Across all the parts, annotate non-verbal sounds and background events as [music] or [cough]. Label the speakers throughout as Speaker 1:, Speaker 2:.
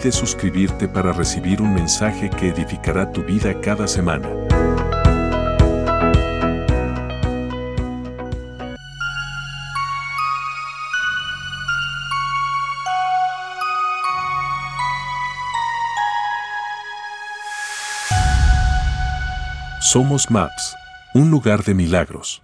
Speaker 1: Olvides suscribirte para recibir un mensaje que edificará tu vida cada semana. Somos Maps, un lugar de milagros.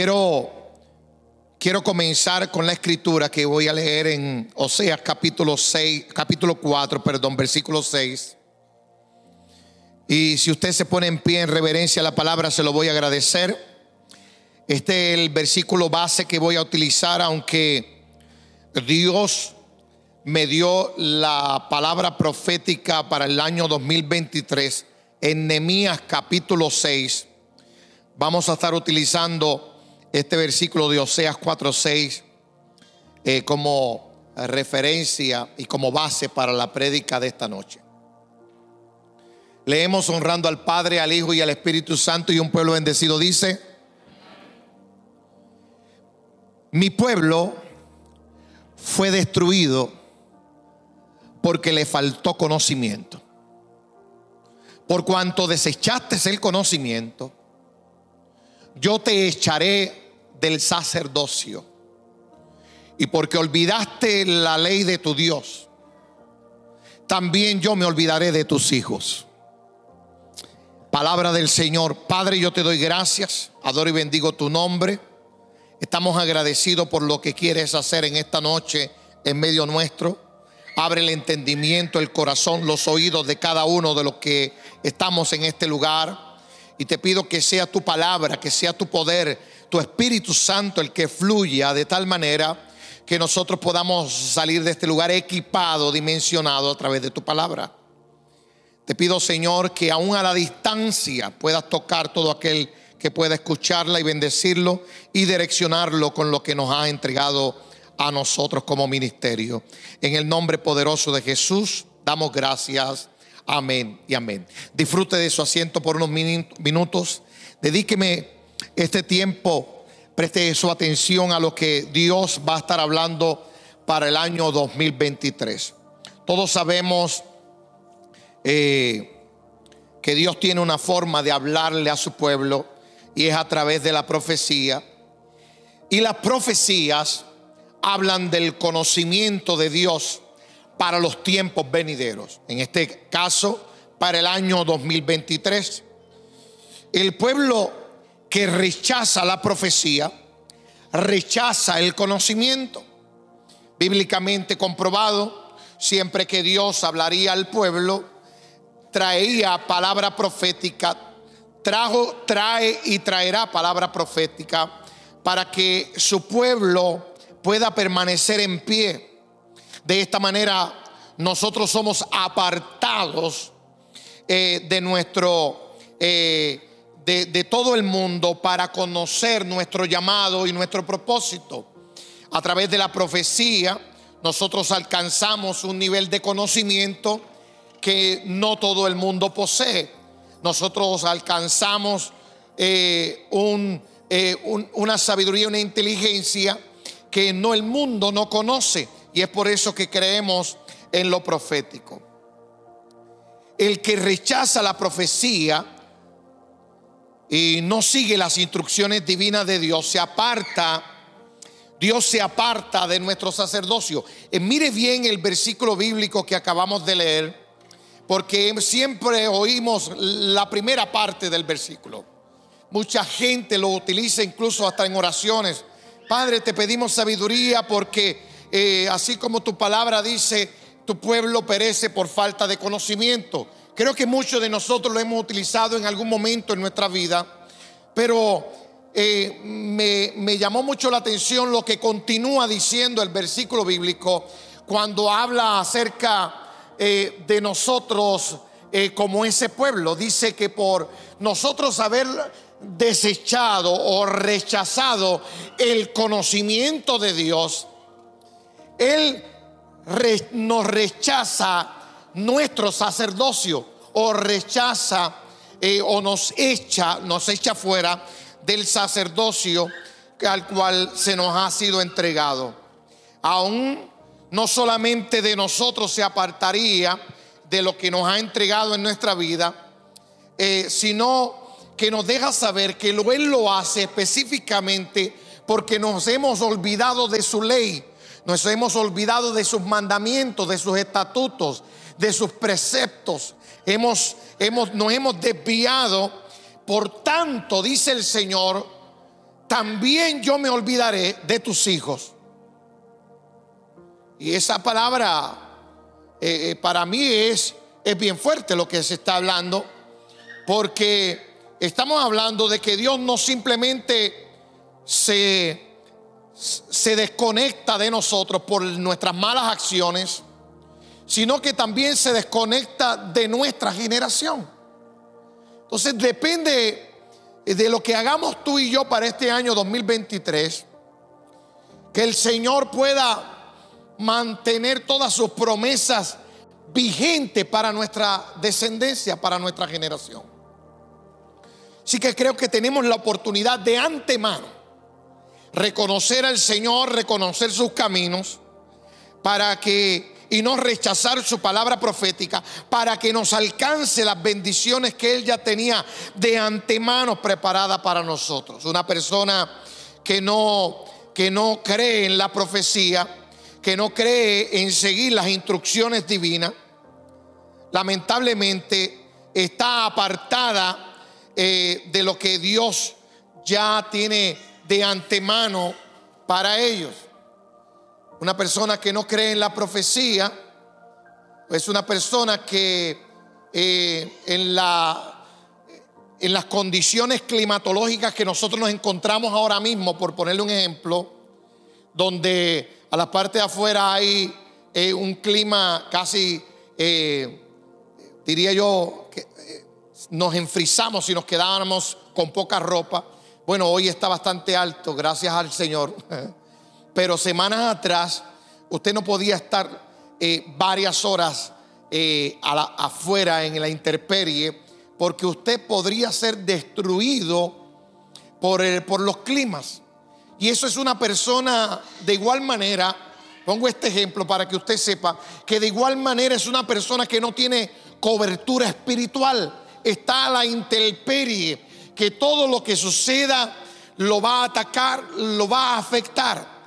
Speaker 2: Quiero, quiero comenzar con la escritura que voy a leer en Oseas capítulo 6, capítulo 4, perdón, versículo 6. Y si usted se pone en pie en reverencia a la palabra, se lo voy a agradecer. Este es el versículo base que voy a utilizar, aunque Dios me dio la palabra profética para el año 2023 en Nehemías capítulo 6 Vamos a estar utilizando este versículo de Oseas 4:6 eh, como referencia y como base para la prédica de esta noche. Leemos honrando al Padre, al Hijo y al Espíritu Santo y un pueblo bendecido dice, mi pueblo fue destruido porque le faltó conocimiento. Por cuanto desechaste el conocimiento, yo te echaré del sacerdocio. Y porque olvidaste la ley de tu Dios, también yo me olvidaré de tus hijos. Palabra del Señor. Padre, yo te doy gracias, adoro y bendigo tu nombre. Estamos agradecidos por lo que quieres hacer en esta noche en medio nuestro. Abre el entendimiento, el corazón, los oídos de cada uno de los que estamos en este lugar y te pido que sea tu palabra, que sea tu poder, tu Espíritu Santo el que fluya de tal manera que nosotros podamos salir de este lugar equipado, dimensionado a través de tu palabra. Te pido, Señor, que aún a la distancia puedas tocar todo aquel que pueda escucharla y bendecirlo y direccionarlo con lo que nos ha entregado a nosotros como ministerio. En el nombre poderoso de Jesús, damos gracias Amén y amén. Disfrute de su asiento por unos minutos. Dedíqueme este tiempo, preste su atención a lo que Dios va a estar hablando para el año 2023. Todos sabemos eh, que Dios tiene una forma de hablarle a su pueblo y es a través de la profecía. Y las profecías hablan del conocimiento de Dios para los tiempos venideros. En este caso, para el año 2023. El pueblo que rechaza la profecía, rechaza el conocimiento. Bíblicamente comprobado, siempre que Dios hablaría al pueblo, traía palabra profética, trajo, trae y traerá palabra profética para que su pueblo pueda permanecer en pie de esta manera nosotros somos apartados eh, de nuestro, eh, de, todo el mundo para conocer nuestro llamado y nuestro propósito. A través de la profecía nosotros alcanzamos un nivel de conocimiento que no todo el mundo posee. Nosotros alcanzamos eh, un, una sabiduría, una inteligencia que no el mundo no conoce. Y es por eso que creemos en lo profético. El que rechaza la profecía y no sigue las instrucciones divinas de Dios se aparta. Dios se aparta de nuestro sacerdocio. Eh, mire bien el versículo bíblico que acabamos de leer, porque siempre oímos la primera parte del versículo. Mucha gente lo utiliza incluso hasta en oraciones. Padre, te pedimos sabiduría porque eh, así como tu palabra dice, tu pueblo perece por falta de conocimiento. Creo que muchos de nosotros lo hemos utilizado en algún momento en nuestra vida, pero eh, me, llamó mucho la atención lo que continúa diciendo el versículo bíblico cuando habla acerca eh, de nosotros como ese pueblo. Dice que por nosotros haber desechado o rechazado el conocimiento de Dios, Él nos rechaza nuestro sacerdocio o rechaza eh, o nos echa, nos echa fuera del sacerdocio al cual se nos ha sido entregado. Aún no solamente de nosotros se apartaría de lo que nos ha entregado en nuestra vida, eh, sino que nos deja saber que Él lo hace específicamente porque nos hemos olvidado de su ley, nos hemos olvidado de sus mandamientos, de sus estatutos, de sus preceptos. Hemos, hemos, nos hemos desviado. Por tanto, dice el Señor, también yo me olvidaré de tus hijos. Y esa palabra eh, eh, para mí es, es bien fuerte lo que se está hablando, porque estamos hablando de que Dios no simplemente se, se desconecta de nosotros por nuestras malas acciones, sino que también se desconecta de nuestra generación. Entonces depende de lo que hagamos tú y yo para este año 2023, que el Señor pueda mantener todas sus promesas vigentes para nuestra descendencia, para nuestra generación. Así que creo que tenemos la oportunidad de antemano reconocer al Señor, reconocer sus caminos, para que, y no rechazar su palabra profética, para que nos alcance las bendiciones que Él ya tenía de antemano preparada para nosotros. Una persona que no, que no cree en la profecía, que no cree en seguir las instrucciones divinas, lamentablemente está apartada eh, de lo que Dios ya tiene de antemano para ellos. Una persona que no cree en la profecía es una persona que eh, en, la, en las condiciones climatológicas que nosotros nos encontramos ahora mismo, por ponerle un ejemplo, donde a la parte de afuera hay eh, un clima casi, eh, diría yo, que nos enfrizamos y nos quedábamos con poca ropa. Bueno, hoy está bastante alto, gracias al Señor. [laughs] Pero semanas atrás usted no podía estar varias horas afuera en la intemperie porque usted podría ser destruido por, por los climas. Y eso es una persona de igual manera, pongo este ejemplo para que usted sepa, que de igual manera es una persona que no tiene cobertura espiritual, está a la intemperie, que todo lo que suceda lo va a atacar, lo va a afectar.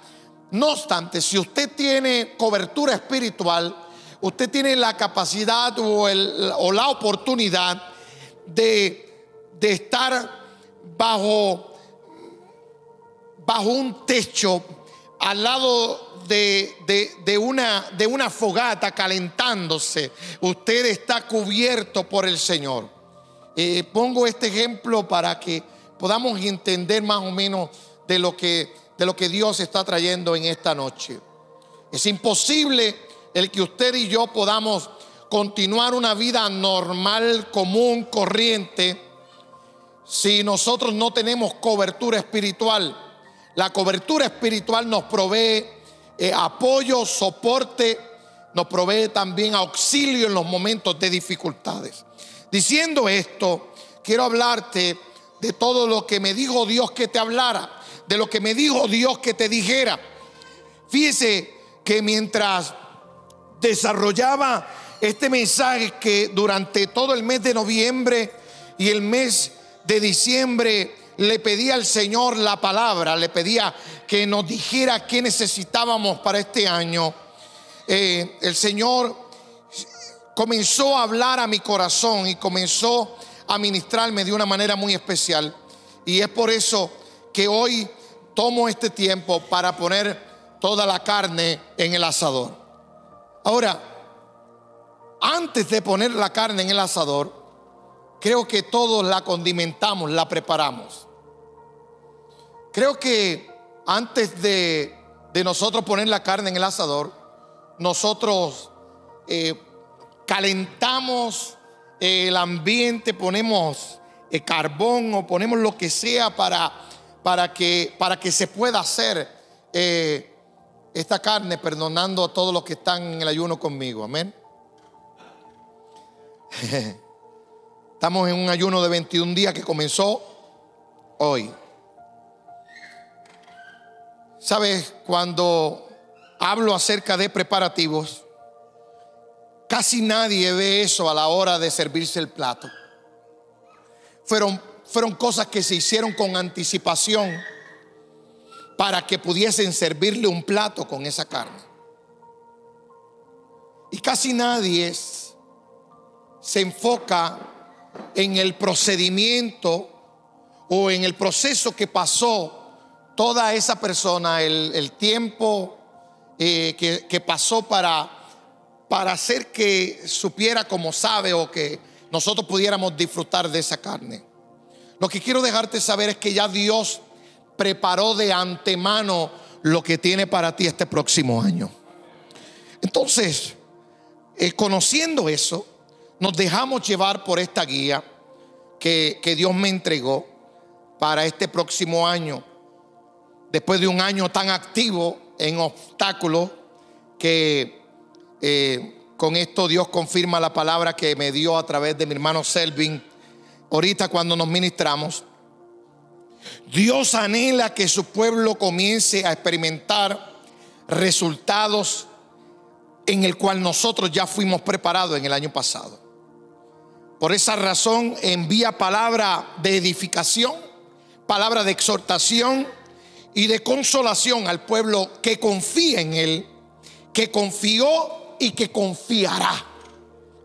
Speaker 2: No obstante, si usted tiene cobertura espiritual, usted tiene la capacidad o, la oportunidad de, de estar bajo bajo un techo al lado de, una, de una fogata calentándose. Usted está cubierto por el Señor. Eh, pongo este ejemplo para que podamos entender más o menos de lo, que, de lo que Dios está trayendo en esta noche. Es imposible el que usted y yo podamos continuar una vida normal, común, corriente, si nosotros no tenemos cobertura espiritual. La cobertura espiritual nos provee eh, apoyo, soporte, nos provee también auxilio en los momentos de dificultades. Diciendo esto, quiero hablarte de todo lo que me dijo Dios que te hablara, de lo que me dijo Dios que te dijera. Fíjese que mientras desarrollaba este mensaje que durante todo el mes de noviembre y el mes de diciembre le pedía al Señor la palabra, le pedía que nos dijera qué necesitábamos para este año, eh, el Señor comenzó a hablar a mi corazón y comenzó a ministrarme de una manera muy especial. Y es por eso que hoy tomo este tiempo para poner toda la carne en el asador. Ahora, antes de poner la carne en el asador, creo que todos la condimentamos, la preparamos. Creo que antes de, nosotros poner la carne en el asador, nosotros eh, calentamos el ambiente, ponemos eh, carbón o ponemos lo que sea para, para, que, para que se pueda hacer eh, esta carne, perdonando a todos los que están en el ayuno conmigo. Amén. [laughs] Estamos en un ayuno de 21 días que comenzó hoy. Sabes, cuando hablo acerca de preparativos, casi nadie ve eso a la hora de servirse el plato. Fueron, fueron cosas que se hicieron con anticipación para que pudiesen servirle un plato con esa carne. Y casi nadie se enfoca en el procedimiento o en el proceso que pasó toda esa persona, el, tiempo eh, que, que, pasó para, para hacer que supiera como sabe o que nosotros pudiéramos disfrutar de esa carne. Lo que quiero dejarte saber es que ya Dios preparó de antemano lo que tiene para ti este próximo año. Entonces, eh, conociendo eso, nos dejamos llevar por esta guía que, que Dios me entregó para este próximo año después de un año tan activo en obstáculos, que eh, con esto Dios confirma la palabra que me dio a través de mi hermano Selvin, ahorita cuando nos ministramos. Dios anhela que su pueblo comience a experimentar resultados en el cual nosotros ya fuimos preparados en el año pasado. Por esa razón envía palabra de edificación, palabra de exhortación, y de consolación al pueblo que confía en Él, que confió y que confiará.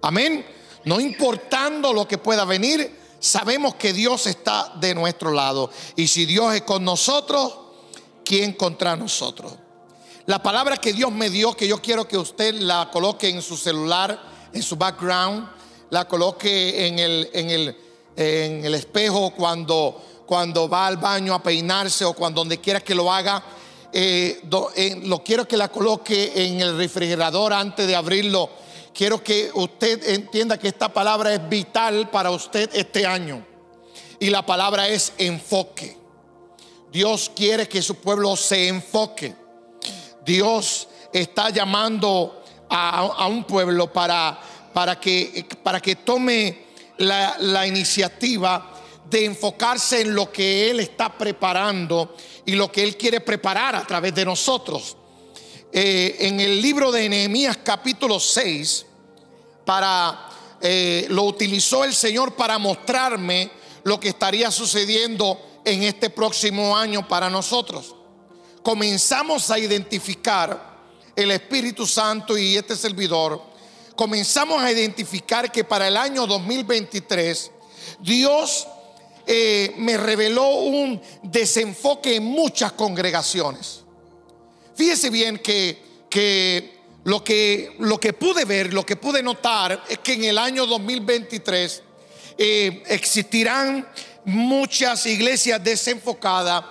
Speaker 2: Amén. No importando lo que pueda venir, sabemos que Dios está de nuestro lado. Y si Dios es con nosotros, ¿quién contra nosotros? La palabra que Dios me dio, que yo quiero que usted la coloque en su celular, en su background, la coloque en el, en el, en el espejo cuando cuando va al baño a peinarse o cuando donde quiera que lo haga. Eh, lo quiero que la coloque en el refrigerador antes de abrirlo. Quiero que usted entienda que esta palabra es vital para usted este año. Y la palabra es enfoque. Dios quiere que su pueblo se enfoque. Dios está llamando a, un pueblo para, para, que, para que tome la, la iniciativa de enfocarse en lo que Él está preparando y lo que Él quiere preparar a través de nosotros. Eh, en el libro de Nehemías capítulo 6, para, eh, lo utilizó el Señor para mostrarme lo que estaría sucediendo en este próximo año para nosotros. Comenzamos a identificar el Espíritu Santo y este servidor, comenzamos a identificar que para el año 2023 Dios eh, me reveló un desenfoque en muchas congregaciones. Fíjese bien que, que, lo que lo que pude ver, lo que pude notar es que en el año 2023 eh, existirán muchas iglesias desenfocadas.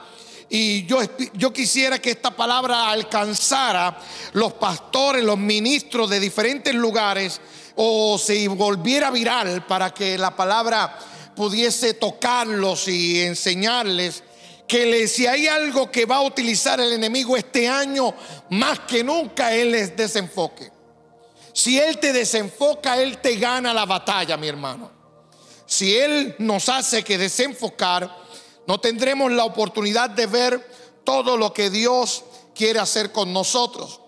Speaker 2: Y yo, yo quisiera que esta palabra alcanzara los pastores, los ministros de diferentes lugares, o se volviera viral para que la palabra pudiese tocarlos y enseñarles que si hay algo que va a utilizar el enemigo este año, más que nunca, él es desenfoque. Si él te desenfoca, él te gana la batalla, mi hermano. Si él nos hace que desenfocar, no tendremos la oportunidad de ver todo lo que Dios quiere hacer con nosotros.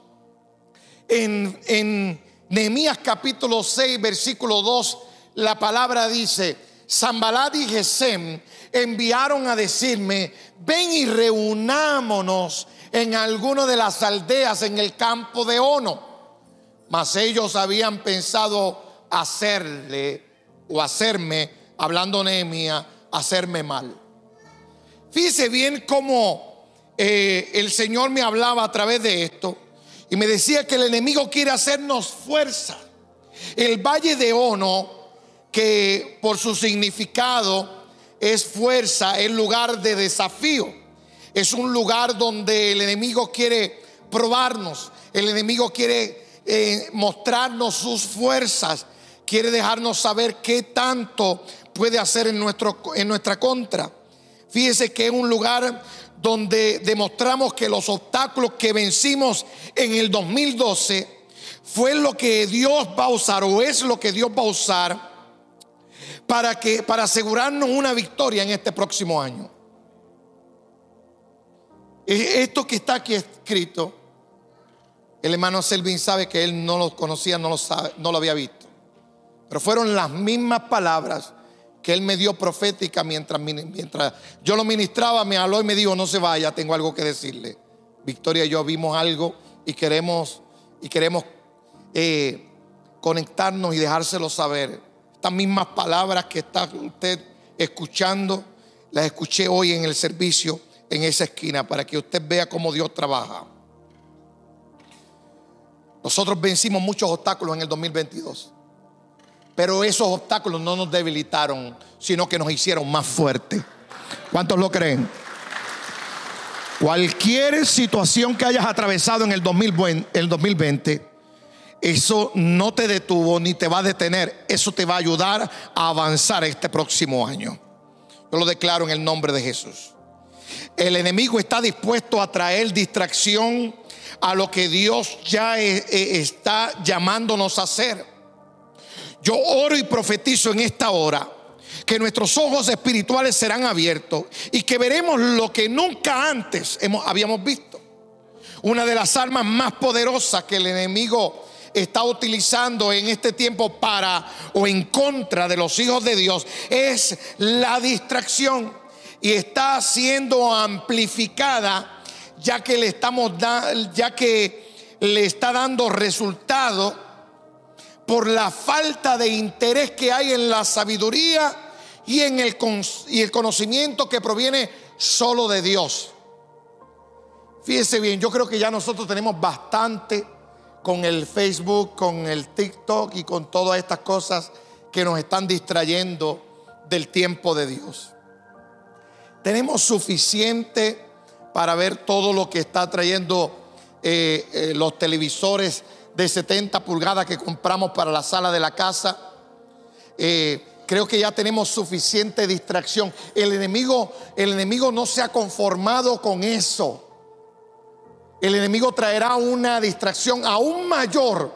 Speaker 2: En, en Nehemías capítulo 6, versículo 2, la palabra dice, Zambalat y Gesem enviaron a decirme, ven y reunámonos en alguna de las aldeas en el campo de Ono. Mas ellos habían pensado hacerle o hacerme, hablando Nehemia, hacerme mal. Fíjese bien cómo eh, el Señor me hablaba a través de esto y me decía que el enemigo quiere hacernos fuerza. El valle de Ono que por su significado es fuerza, es lugar de desafío. Es un lugar donde el enemigo quiere probarnos, el enemigo quiere eh, mostrarnos sus fuerzas, quiere dejarnos saber qué tanto puede hacer en, nuestro, en nuestra contra. Fíjese que es un lugar donde demostramos que los obstáculos que vencimos en el 2012 fue lo que Dios va a usar o es lo que Dios va a usar para que para asegurarnos una victoria en este próximo año. Esto que está aquí escrito, el hermano Selvin sabe que él no lo conocía, no lo sabe, no lo había visto. Pero fueron las mismas palabras que él me dio profética mientras, mientras yo lo ministraba, me habló y me dijo, no se vaya, tengo algo que decirle. Victoria y yo vimos algo y queremos, y queremos eh, conectarnos y dejárselo saber. Estas mismas palabras que está usted escuchando, las escuché hoy en el servicio en esa esquina para que usted vea cómo Dios trabaja. Nosotros vencimos muchos obstáculos en el 2022. Pero esos obstáculos no nos debilitaron, sino que nos hicieron más fuertes. ¿Cuántos lo creen? Cualquier situación que hayas atravesado en el 2020, eso no te detuvo ni te va a detener. Eso te va a ayudar a avanzar este próximo año. Yo lo declaro en el nombre de Jesús. El enemigo está dispuesto a traer distracción a lo que Dios ya eh, eh, está llamándonos a hacer. Yo oro y profetizo en esta hora que nuestros ojos espirituales serán abiertos y que veremos lo que nunca antes hemos, habíamos visto. Una de las armas más poderosas que el enemigo está utilizando en este tiempo para o en contra de los hijos de Dios es la distracción y está siendo amplificada ya que le estamos ya que le está dando resultado por la falta de interés que hay en la sabiduría y en el, y el conocimiento que proviene solo de Dios. Fíjese bien, yo creo que ya nosotros tenemos bastante con el Facebook, con el TikTok y con todas estas cosas que nos están distrayendo del tiempo de Dios. Tenemos suficiente para ver todo lo que está trayendo eh, eh, los televisores de 70 pulgadas que compramos para la sala de la casa. Eh, creo que ya tenemos suficiente distracción. El enemigo, el enemigo no se ha conformado con eso. El enemigo traerá una distracción aún mayor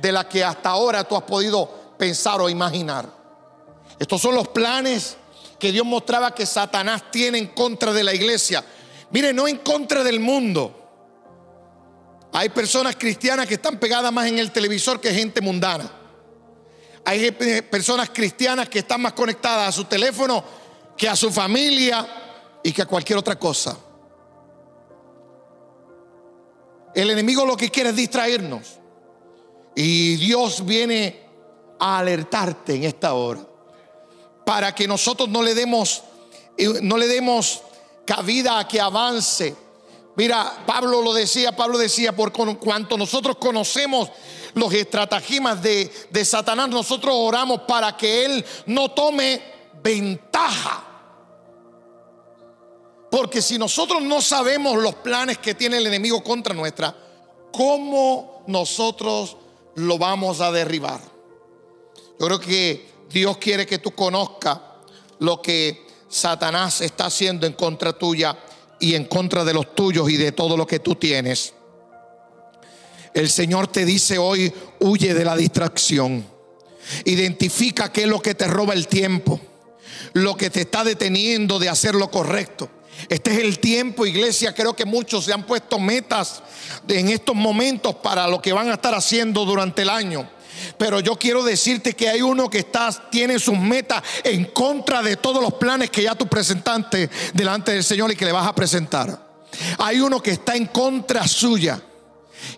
Speaker 2: de la que hasta ahora tú has podido pensar o imaginar. Estos son los planes que Dios mostraba que Satanás tiene en contra de la iglesia. Mire, no en contra del mundo hay personas cristianas que están pegadas más en el televisor que gente mundana. Hay personas cristianas que están más conectadas a su teléfono que a su familia y que a cualquier otra cosa. El enemigo lo que quiere es distraernos. Y Dios viene a alertarte en esta hora para que nosotros no le demos eh, no le demos cabida a que avance Mira, Pablo lo decía, Pablo decía, por cuanto nosotros conocemos los estratagemas de, de Satanás, nosotros oramos para que él no tome ventaja. Porque si nosotros no sabemos los planes que tiene el enemigo contra nuestra, ¿cómo nosotros lo vamos a derribar? Yo creo que Dios quiere que tú conozcas lo que Satanás está haciendo en contra tuya y en contra de los tuyos y de todo lo que tú tienes. El Señor te dice hoy, huye de la distracción. Identifica qué es lo que te roba el tiempo, lo que te está deteniendo de hacer lo correcto. Este es el tiempo, iglesia. Creo que muchos se han puesto metas en estos momentos para lo que van a estar haciendo durante el año. Pero yo quiero decirte que hay uno que está, tiene sus metas en contra de todos los planes que ya tú presentaste delante del Señor y que le vas a presentar. Hay uno que está en contra suya.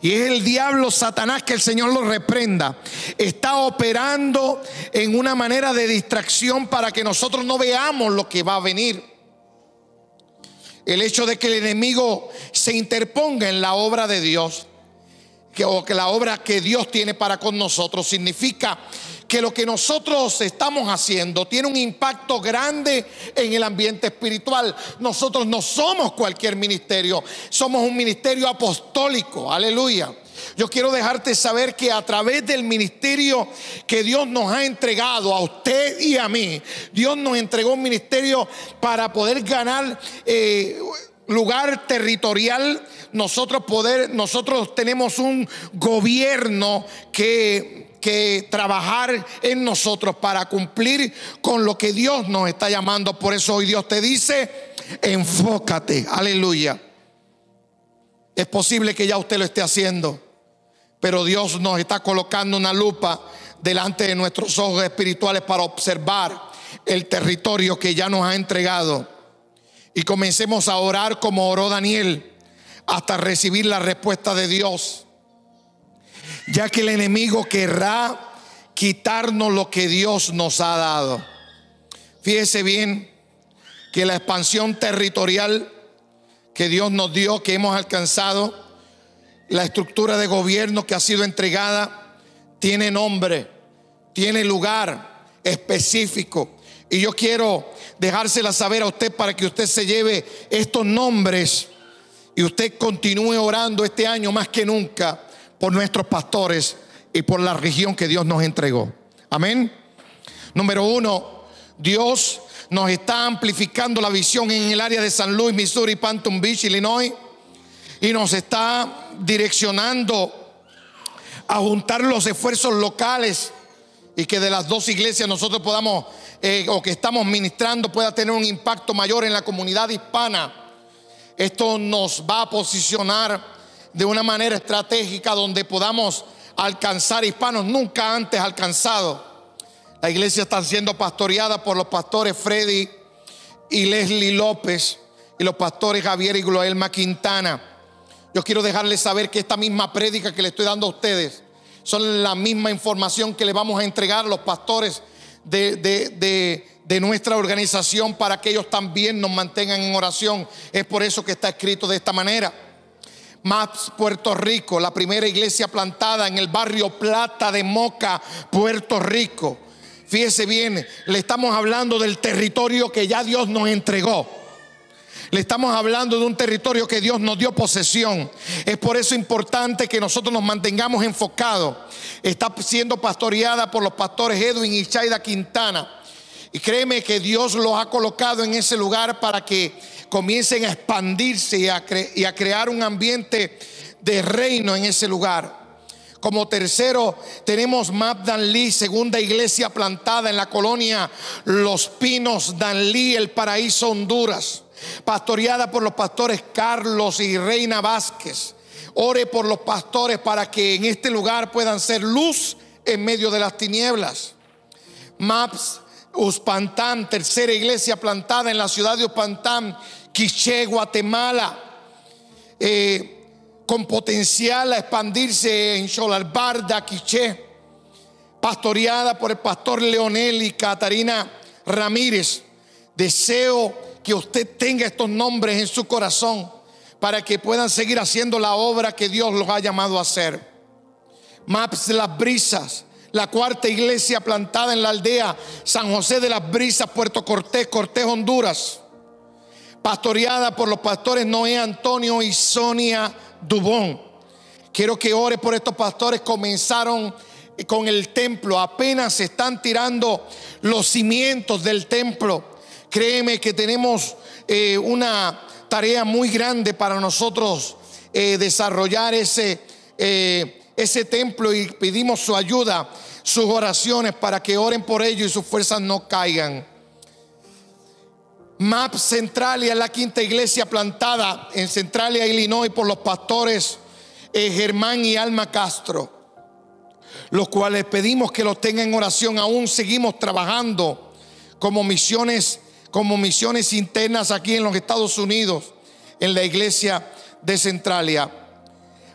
Speaker 2: Y es el diablo Satanás que el Señor lo reprenda. Está operando en una manera de distracción para que nosotros no veamos lo que va a venir. El hecho de que el enemigo se interponga en la obra de Dios que, o que la obra que Dios tiene para con nosotros significa que lo que nosotros estamos haciendo tiene un impacto grande en el ambiente espiritual. Nosotros no somos cualquier ministerio, somos un ministerio apostólico, aleluya. Yo quiero dejarte saber que a través del ministerio que Dios nos ha entregado a usted y a mí, Dios nos entregó un ministerio para poder ganar eh, lugar territorial. Nosotros poder, nosotros tenemos un gobierno que que trabajar en nosotros para cumplir con lo que Dios nos está llamando. Por eso hoy Dios te dice, enfócate, aleluya. Es posible que ya usted lo esté haciendo, pero Dios nos está colocando una lupa delante de nuestros ojos espirituales para observar el territorio que ya nos ha entregado. Y comencemos a orar como oró Daniel hasta recibir la respuesta de Dios ya que el enemigo querrá quitarnos lo que Dios nos ha dado. Fíjese bien que la expansión territorial que Dios nos dio, que hemos alcanzado, la estructura de gobierno que ha sido entregada, tiene nombre, tiene lugar específico. Y yo quiero dejársela saber a usted para que usted se lleve estos nombres y usted continúe orando este año más que nunca por nuestros pastores y por la región que Dios nos entregó. Amén. Número uno, Dios nos está amplificando la visión en el área de San Luis, Missouri, Panton Beach, Illinois, y nos está direccionando a juntar los esfuerzos locales y que de las dos iglesias nosotros podamos, eh, o que estamos ministrando, pueda tener un impacto mayor en la comunidad hispana. Esto nos va a posicionar de una manera estratégica donde podamos alcanzar hispanos nunca antes alcanzados. La iglesia está siendo pastoreada por los pastores Freddy y Leslie López y los pastores Javier y Gloelma Quintana. Yo quiero dejarles saber que esta misma prédica que le estoy dando a ustedes son la misma información que le vamos a entregar a los pastores de, de nuestra organización para que ellos también nos mantengan en oración. Es por eso que está escrito de esta manera. MAPS Puerto Rico, la primera iglesia plantada en el barrio Plata de Moca, Puerto Rico. Fíjese bien, le estamos hablando del territorio que ya Dios nos entregó. Le estamos hablando de un territorio que Dios nos dio posesión. Es por eso importante que nosotros nos mantengamos enfocados. Está siendo pastoreada por los pastores Edwin y Chaida Quintana. Y créeme que Dios los ha colocado en ese lugar para que comiencen a expandirse y a, y a crear un ambiente de reino en ese lugar. Como tercero, tenemos Map Danlí, segunda iglesia plantada en la colonia Los Pinos, Danlí, el paraíso Honduras, pastoreada por los pastores Carlos y Reina Vázquez. Ore por los pastores para que en este lugar puedan ser luz en medio de las tinieblas. Maps Uspantán, tercera iglesia plantada en la ciudad de Uspantán, Quiché, Guatemala, eh, con potencial a expandirse en Cholalbarda, Quiché, pastoreada por el pastor Leonel y Catarina Ramírez. Deseo que usted tenga estos nombres en su corazón para que puedan seguir haciendo la obra que Dios los ha llamado a hacer. Maps de las Brisas, la cuarta iglesia plantada en la aldea San José de las Brisas, Puerto Cortés, Cortés, Honduras pastoreada por los pastores Noé Antonio y Sonia Dubón. Quiero que ore por estos pastores. Comenzaron con el templo, apenas se están tirando los cimientos del templo. Créeme que tenemos eh, una tarea muy grande para nosotros eh, desarrollar ese, eh, ese templo y pedimos su ayuda, sus oraciones para que oren por ello y sus fuerzas no caigan. MAP Centralia es la quinta iglesia plantada en Centralia, Illinois, por los pastores Germán y Alma Castro, los cuales pedimos que los tengan en oración. Aún seguimos trabajando como misiones, como misiones internas aquí en los Estados Unidos, en la iglesia de Centralia.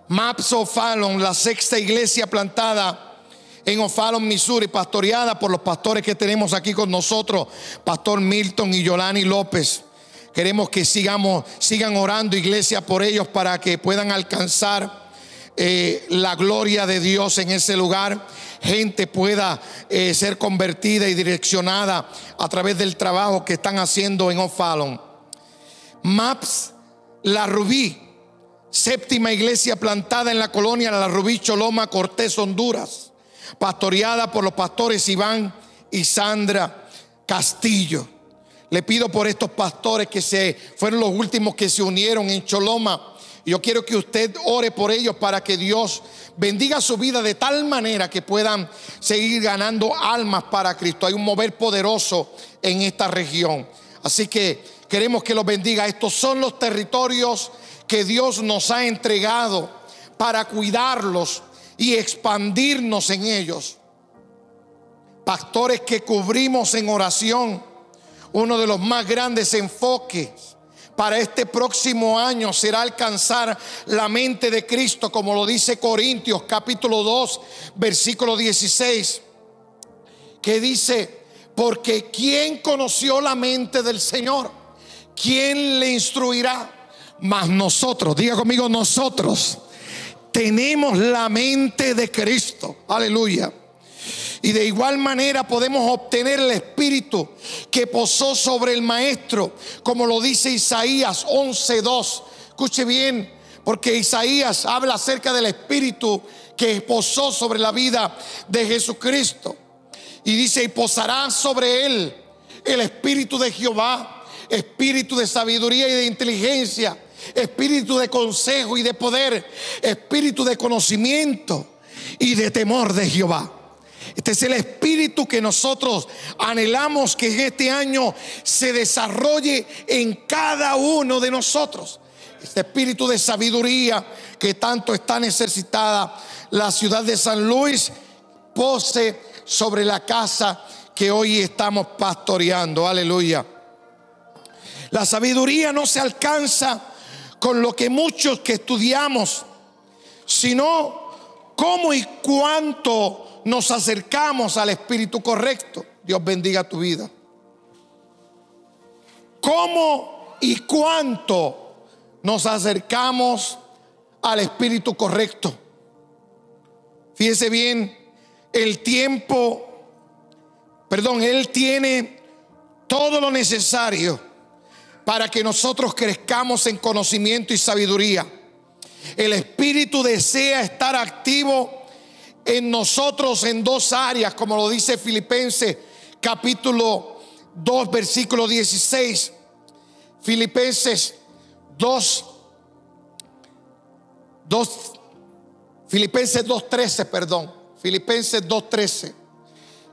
Speaker 2: Maps of la sexta iglesia plantada en O'Fallon, Missouri, pastoreada por los pastores que tenemos aquí con nosotros, Pastor Milton y Yolani López. Queremos que sigamos, sigan orando, iglesia, por ellos para que puedan alcanzar eh, la gloria de Dios en ese lugar, gente pueda eh, ser convertida y direccionada a través del trabajo que están haciendo en O'Fallon. Maps La Rubí, séptima iglesia plantada en la colonia La Rubí Choloma, Cortés, Honduras, pastoreada por los pastores Iván y Sandra Castillo. Le pido por estos pastores que se fueron los últimos que se unieron en Choloma yo quiero que usted ore por ellos para que Dios bendiga su vida de tal manera que puedan seguir ganando almas para Cristo. Hay un mover poderoso en esta región. Así que queremos que los bendiga. Estos son los territorios que Dios nos ha entregado para cuidarlos y expandirnos en ellos. Pastores que cubrimos en oración, uno de los más grandes enfoques para este próximo año será alcanzar la mente de Cristo, como lo dice Corintios capítulo 2, versículo 16, que dice, porque ¿quién conoció la mente del Señor? ¿Quién le instruirá? Mas nosotros, diga conmigo, nosotros tenemos la mente de Cristo. Aleluya. Y de igual manera podemos obtener el espíritu que posó sobre el maestro, como lo dice Isaías 11:2. Escuche bien, porque Isaías habla acerca del espíritu que posó sobre la vida de Jesucristo. Y dice, y posará sobre él el espíritu de Jehová, espíritu de sabiduría y de inteligencia, espíritu de consejo y de poder, espíritu de conocimiento y de temor de Jehová. Este es el espíritu que nosotros anhelamos que este año se desarrolle en cada uno de nosotros. Este espíritu de sabiduría que tanto está necesitada la ciudad de San Luis pose sobre la casa que hoy estamos pastoreando. Aleluya. La sabiduría no se alcanza con lo que muchos que estudiamos, sino cómo y cuánto nos acercamos al espíritu correcto. Dios bendiga tu vida. ¿Cómo y cuánto nos acercamos al espíritu correcto? Fíjese bien, el tiempo, perdón, Él tiene todo lo necesario para que nosotros crezcamos en conocimiento y sabiduría. El espíritu desea estar activo en nosotros en dos áreas, como lo dice Filipenses capítulo 2, versículo 16. Filipenses 2, 2, Filipenses 2.13, perdón. Filipenses 2.13,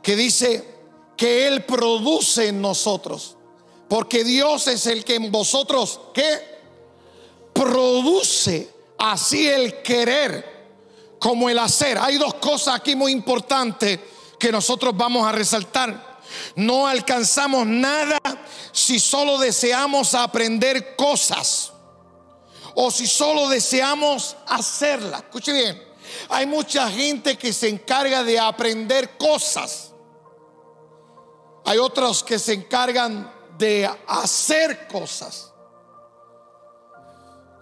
Speaker 2: que dice que Él produce en nosotros. Porque Dios es el que en vosotros, ¿qué? Produce así el querer como el hacer. Hay dos cosas aquí muy importantes que nosotros vamos a resaltar. No alcanzamos nada si solo deseamos aprender cosas o si solo deseamos hacerlas. Escuche bien, hay mucha gente que se encarga de aprender cosas. Hay otros que se encargan de hacer cosas.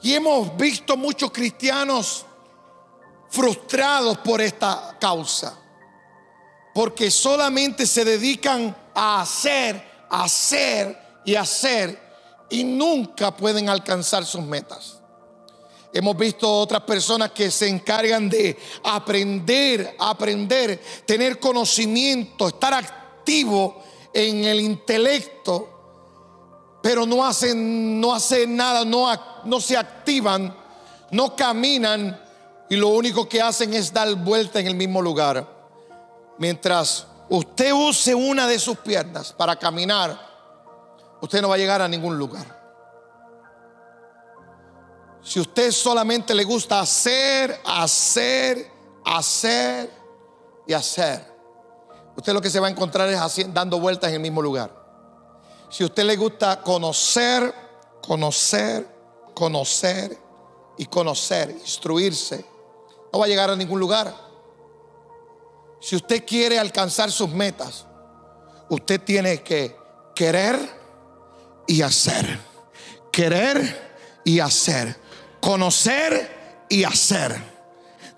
Speaker 2: Y hemos visto muchos cristianos frustrados por esta causa. Porque solamente se dedican a hacer, hacer y hacer y nunca pueden alcanzar sus metas. Hemos visto otras personas que se encargan de aprender, aprender, tener conocimiento, estar activo en el intelecto, pero no hacen, no hacen nada, no, no se activan, no caminan y lo único que hacen es dar vuelta en el mismo lugar. Mientras usted use una de sus piernas para caminar, usted no va a llegar a ningún lugar. Si usted solamente le gusta hacer, hacer, hacer y hacer, usted lo que se va a encontrar es dando vueltas en el mismo lugar. Si usted le gusta conocer, conocer, conocer y conocer, instruirse, no va a llegar a ningún lugar. Si usted quiere alcanzar sus metas, usted tiene que querer y hacer. Querer y hacer. Conocer y hacer.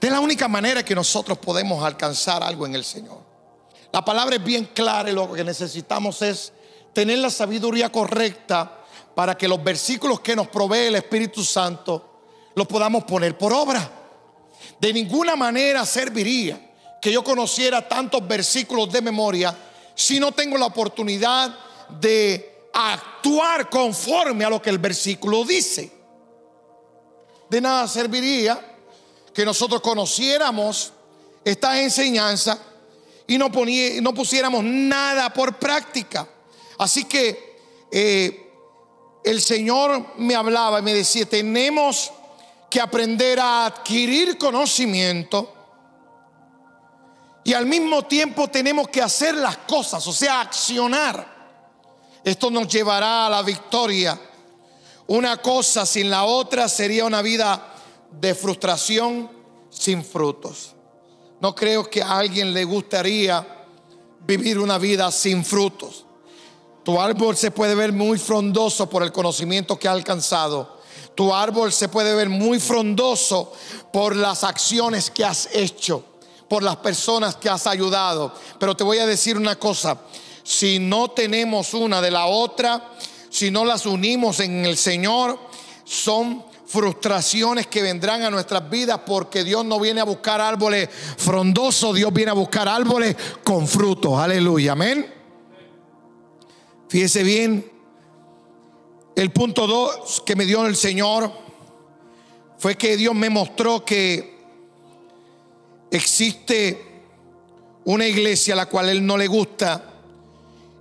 Speaker 2: Es la única manera que nosotros podemos alcanzar algo en el Señor. La palabra es bien clara y lo que necesitamos es tener la sabiduría correcta para que los versículos que nos provee el Espíritu Santo los podamos poner por obra. De ninguna manera serviría que yo conociera tantos versículos de memoria si no tengo la oportunidad de actuar conforme a lo que el versículo dice. De nada serviría que nosotros conociéramos esta enseñanza y no, pusiéramos nada por práctica. Así que eh, el Señor me hablaba y me decía, tenemos que aprender a adquirir conocimiento y al mismo tiempo tenemos que hacer las cosas, o sea, accionar. Esto nos llevará a la victoria. Una cosa sin la otra sería una vida de frustración sin frutos. No creo que a alguien le gustaría vivir una vida sin frutos. Tu árbol se puede ver muy frondoso por el conocimiento que ha alcanzado. Tu árbol se puede ver muy frondoso por las acciones que has hecho, por las personas que has ayudado. Pero te voy a decir una cosa, si no tenemos una de la otra, si no las unimos en el Señor, son frustraciones que vendrán a nuestras vidas porque Dios no viene a buscar árboles frondosos, Dios viene a buscar árboles con frutos. Aleluya, amén. Fíjese bien, el punto dos que me dio el Señor fue que Dios me mostró que existe una iglesia a la cual Él no le gusta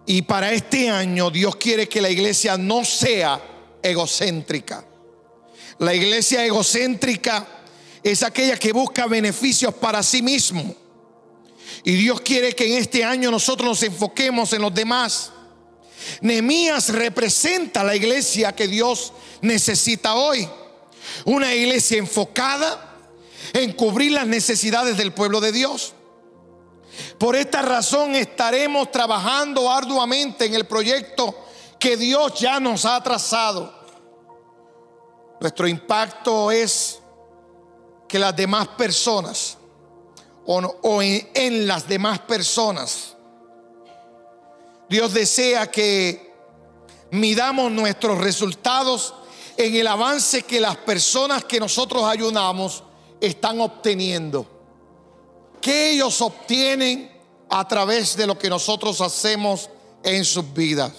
Speaker 2: y para este año Dios quiere que la iglesia no sea egocéntrica. La iglesia egocéntrica es aquella que busca beneficios para sí mismo. Y Dios quiere que en este año nosotros nos enfoquemos en los demás. Nehemías representa la iglesia que Dios necesita hoy. Una iglesia enfocada en cubrir las necesidades del pueblo de Dios. Por esta razón estaremos trabajando arduamente en el proyecto que Dios ya nos ha trazado. Nuestro impacto es que las demás personas o, en las demás personas, Dios desea que midamos nuestros resultados en el avance que las personas que nosotros ayudamos están obteniendo que ellos obtienen a través de lo que nosotros hacemos en sus vidas.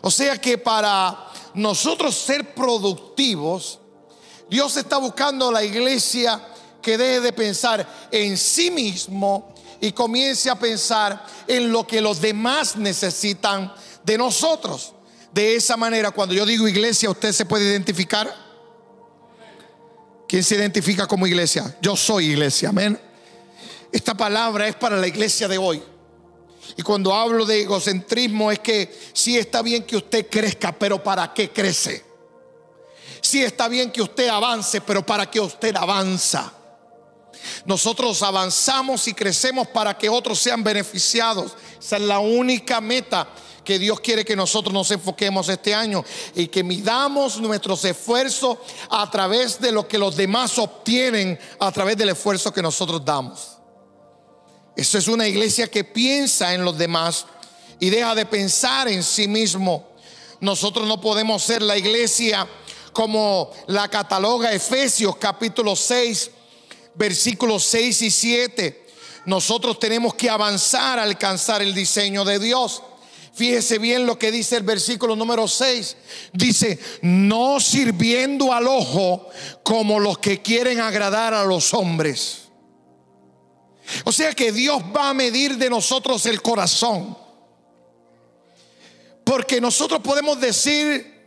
Speaker 2: O sea que para nosotros ser productivos, Dios está buscando a la iglesia que deje de pensar en sí mismo y comience a pensar en lo que los demás necesitan de nosotros. De esa manera, cuando yo digo iglesia, usted se puede identificar. ¿Quién se identifica como iglesia? Yo soy iglesia, amén. Esta palabra es para la iglesia de hoy. Y cuando hablo de egocentrismo es que sí está bien que usted crezca, pero ¿para qué crece? Sí está bien que usted avance, pero ¿para qué usted avanza? Nosotros avanzamos y crecemos para que otros sean beneficiados. Esa es la única meta que Dios quiere que nosotros nos enfoquemos este año y que midamos nuestros esfuerzos a través de lo que los demás obtienen a través del esfuerzo que nosotros damos. Eso es una iglesia que piensa en los demás y deja de pensar en sí mismo. Nosotros no podemos ser la iglesia como la cataloga Efesios capítulo 6, versículos 6 y 7. Nosotros tenemos que avanzar a alcanzar el diseño de Dios. Fíjese bien lo que dice el versículo número 6. Dice, no sirviendo al ojo como los que quieren agradar a los hombres o sea que Dios va a medir de nosotros el corazón. Porque nosotros podemos decir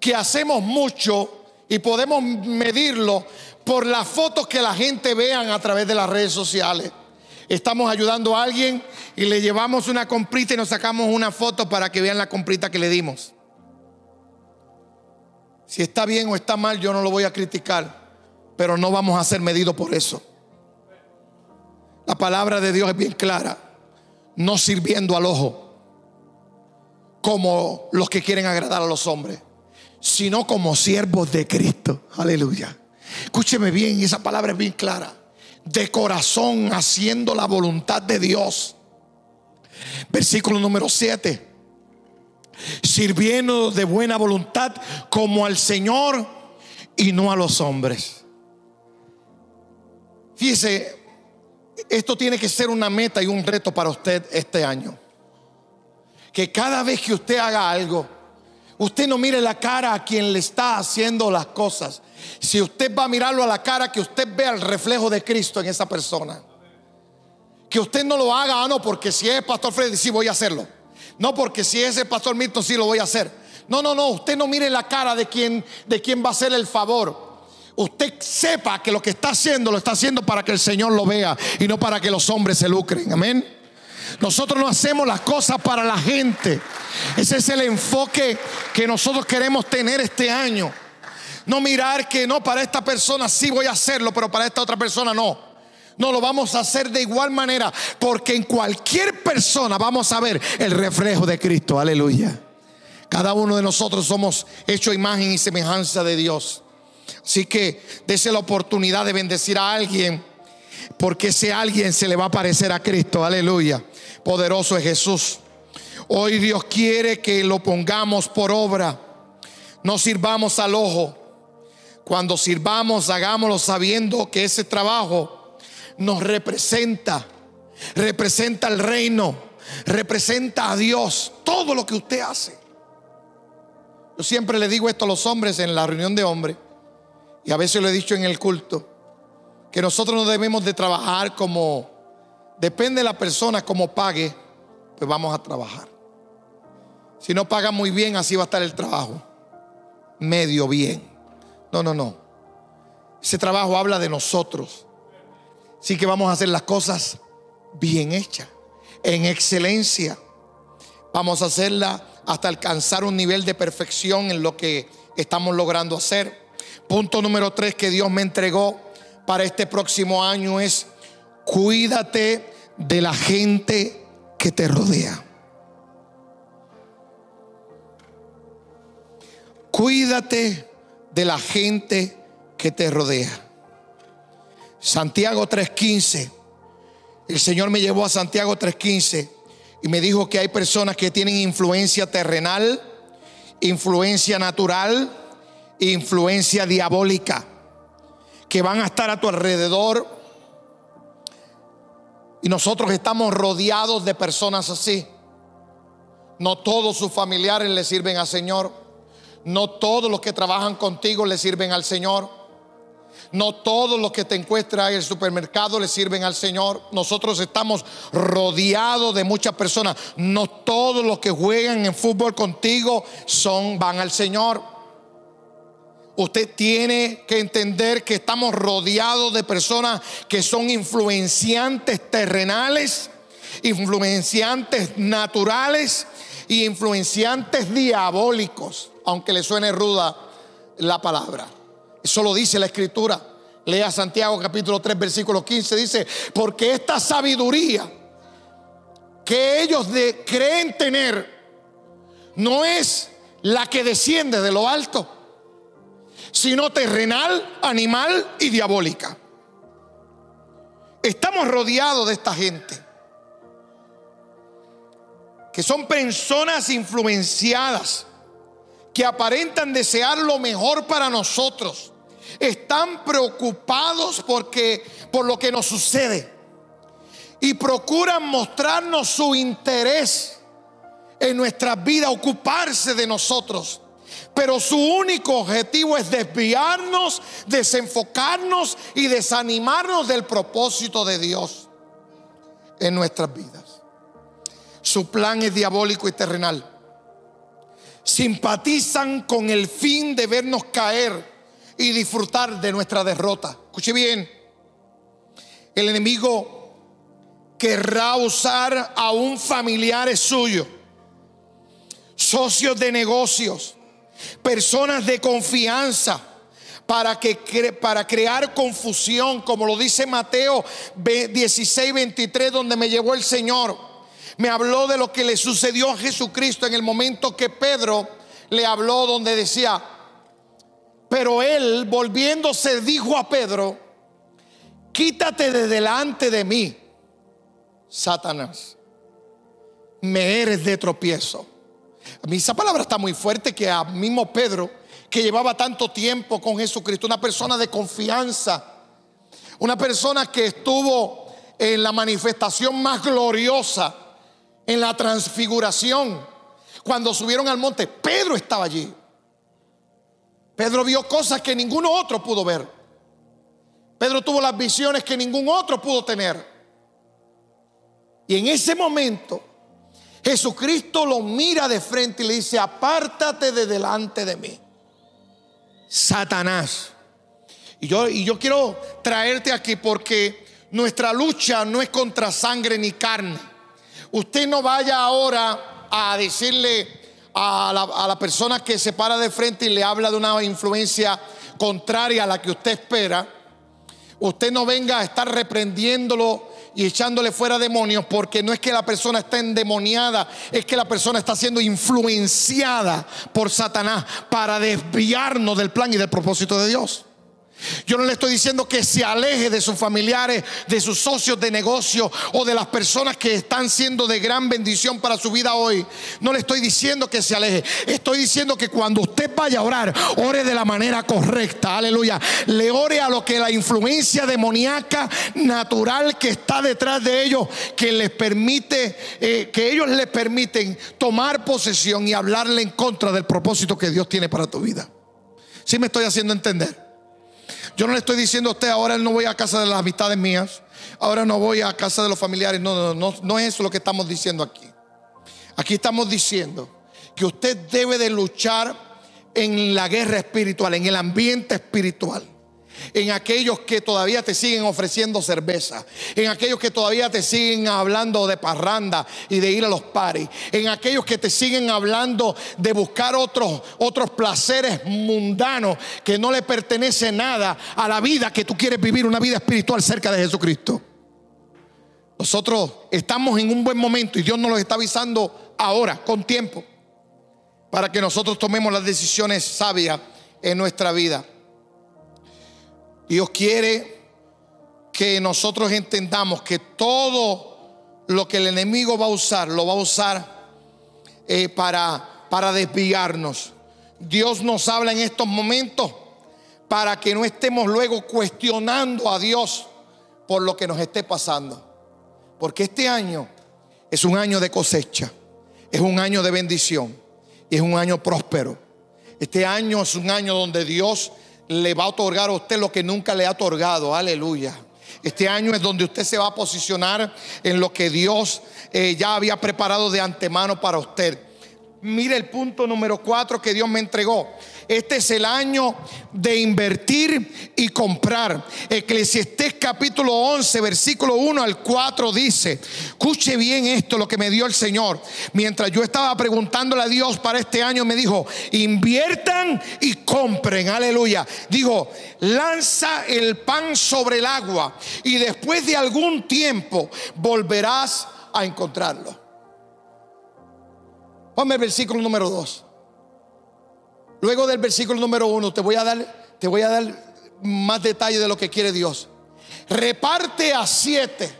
Speaker 2: que hacemos mucho y podemos medirlo por las fotos que la gente vean a través de las redes sociales. Estamos ayudando a alguien y le llevamos una comprita y nos sacamos una foto para que vean la comprita que le dimos. Si está bien o está mal, yo no lo voy a criticar, pero no vamos a ser medidos por eso. La palabra de Dios es bien clara. No sirviendo al ojo como los que quieren agradar a los hombres, sino como siervos de Cristo. Aleluya. Escúcheme bien, esa palabra es bien clara. de corazón haciendo la voluntad de Dios. Versículo número 7. Sirviendo de buena voluntad como al Señor y no a los hombres. Fíjese, esto tiene que ser una meta y un reto para usted este año. Que cada vez que usted haga algo, usted no mire la cara a quien le está haciendo las cosas. Si usted va a mirarlo a la cara, que usted vea el reflejo de Cristo en esa persona. Que usted no lo haga, ah, no, porque si es Pastor Freddy, sí voy a hacerlo. No, porque si es el Pastor Milton, sí lo voy a hacer. No, no, no, usted no mire la cara de quien, de quien va a hacer el favor usted sepa que lo que está haciendo lo está haciendo para que el Señor lo vea y no para que los hombres se lucren. Amén. Nosotros no hacemos las cosas para la gente. Ese es el enfoque que nosotros queremos tener este año. No mirar que no, para esta persona sí voy a hacerlo, pero para esta otra persona no. No lo vamos a hacer de igual manera, porque en cualquier persona vamos a ver el reflejo de Cristo. Aleluya. Cada uno de nosotros somos hecho imagen y semejanza de Dios. Así que dése la oportunidad de bendecir a alguien, porque ese alguien se le va a parecer a Cristo. Aleluya. Poderoso es Jesús. Hoy Dios quiere que lo pongamos por obra. No sirvamos al ojo. Cuando sirvamos, hagámoslo sabiendo que ese trabajo nos representa. Representa el reino. Representa a Dios. Todo lo que usted hace. Yo siempre le digo esto a los hombres en la reunión de hombres y a veces lo he dicho en el culto, que nosotros no debemos de trabajar como, depende de la persona como pague, pues vamos a trabajar. Si no paga muy bien, así va a estar el trabajo. Medio bien. No, no, no. Ese trabajo habla de nosotros. Así que vamos a hacer las cosas bien hechas, en excelencia. Vamos a hacerla hasta alcanzar un nivel de perfección en lo que estamos logrando hacer. Punto número tres que Dios me entregó para este próximo año es cuídate de la gente que te rodea. Cuídate de la gente que te rodea. Santiago 3:15. El Señor me llevó a Santiago 3:15 y me dijo que hay personas que tienen influencia terrenal, influencia natural, influencia diabólica que van a estar a tu alrededor. Y nosotros estamos rodeados de personas así. No todos sus familiares le sirven al Señor. No todos los que trabajan contigo le sirven al Señor. No todos los que te encuentran en el supermercado le sirven al Señor. Nosotros estamos rodeados de muchas personas. No todos los que juegan en fútbol contigo son van al Señor. Usted tiene que entender que estamos rodeados de personas que son influenciantes terrenales, influenciantes naturales y influenciantes diabólicos, aunque le suene ruda la palabra. Eso lo dice la escritura. Lea Santiago capítulo 3 versículo 15. Dice, porque esta sabiduría que ellos creen tener no es la que desciende de lo alto sino terrenal, animal y diabólica. Estamos rodeados de esta gente, que son personas influenciadas, que aparentan desear lo mejor para nosotros. Están preocupados porque por lo que nos sucede y procuran mostrarnos su interés en nuestra vida, ocuparse de nosotros pero su único objetivo es desviarnos, desenfocarnos y desanimarnos del propósito de Dios en nuestras vidas. Su plan es diabólico y terrenal. Simpatizan con el fin de vernos caer y disfrutar de nuestra derrota. Escuche bien, el enemigo querrá usar a un familiar suyo, socios de negocios, personas de confianza para, que, para crear confusión, como lo dice Mateo 16, 23, donde me llevó el Señor. Me habló de lo que le sucedió a Jesucristo en el momento que Pedro le habló, donde decía, pero él volviéndose dijo a Pedro, quítate de delante de mí, Satanás. Me eres de tropiezo. A mí esa palabra está muy fuerte que a mismo Pedro, que llevaba tanto tiempo con Jesucristo, una persona de confianza, una persona que estuvo en la manifestación más gloriosa, en la transfiguración, cuando subieron al monte, Pedro estaba allí. Pedro vio cosas que ninguno otro pudo ver. Pedro tuvo las visiones que ningún otro pudo tener. Y en ese momento, Jesucristo lo mira de frente y le dice, apártate de delante de mí. Satanás. Y yo, y yo quiero traerte aquí porque nuestra lucha no es contra sangre ni carne. Usted no vaya ahora a decirle a a la persona que se para de frente y le habla de una influencia contraria a la que usted espera. Usted no venga a estar reprendiéndolo y echándole fuera demonios porque no es que la persona está endemoniada, es que la persona está siendo influenciada por Satanás para desviarnos del plan y del propósito de Dios. Yo no le estoy diciendo que se aleje de sus familiares, de sus socios de negocio o de las personas que están siendo de gran bendición para su vida hoy. No le estoy diciendo que se aleje. Estoy diciendo que cuando usted vaya a orar, ore de la manera correcta. Aleluya. Le ore a lo que la influencia demoníaca natural que está detrás de ellos, que les permite, eh, que ellos les permiten tomar posesión y hablarle en contra del propósito que Dios tiene para tu vida. Si me estoy haciendo entender? Yo no le estoy diciendo a usted, ahora no voy a casa de las amistades mías, ahora no voy a casa de los familiares. No, no, no, no es eso lo que estamos diciendo aquí. Aquí estamos diciendo que usted debe de luchar en la guerra espiritual, en el ambiente espiritual en aquellos que todavía te siguen ofreciendo cerveza, en aquellos que todavía te siguen hablando de parranda y de ir a los pares, en aquellos que te siguen hablando de buscar otros, otros placeres mundanos que no le pertenece nada a la vida que tú quieres vivir, una vida espiritual cerca de Jesucristo. Nosotros estamos en un buen momento y Dios nos lo está avisando ahora, con tiempo, para que nosotros tomemos las decisiones sabias en nuestra vida. Dios quiere que nosotros entendamos que todo lo que el enemigo va a usar, lo va a usar eh, para, para desviarnos. Dios nos habla en estos momentos para que no estemos luego cuestionando a Dios por lo que nos esté pasando. Porque este año es un año de cosecha, es un año de bendición y es un año próspero. Este año es un año donde Dios le va a otorgar a usted lo que nunca le ha otorgado. Aleluya. Este año es donde usted se va a posicionar en lo que Dios eh, ya había preparado de antemano para usted. Mire el punto número cuatro que Dios me entregó. Este es el año de invertir y comprar. Eclesiastés capítulo 11, versículo 1 al 4 dice, escuche bien esto, lo que me dio el Señor. Mientras yo estaba preguntándole a Dios para este año, me dijo, inviertan y compren, aleluya. Dijo, lanza el pan sobre el agua y después de algún tiempo volverás a encontrarlo. Ponme el versículo número 2. Luego del versículo número uno, te voy a dar, te voy a dar más detalle de lo que quiere Dios. Reparte a siete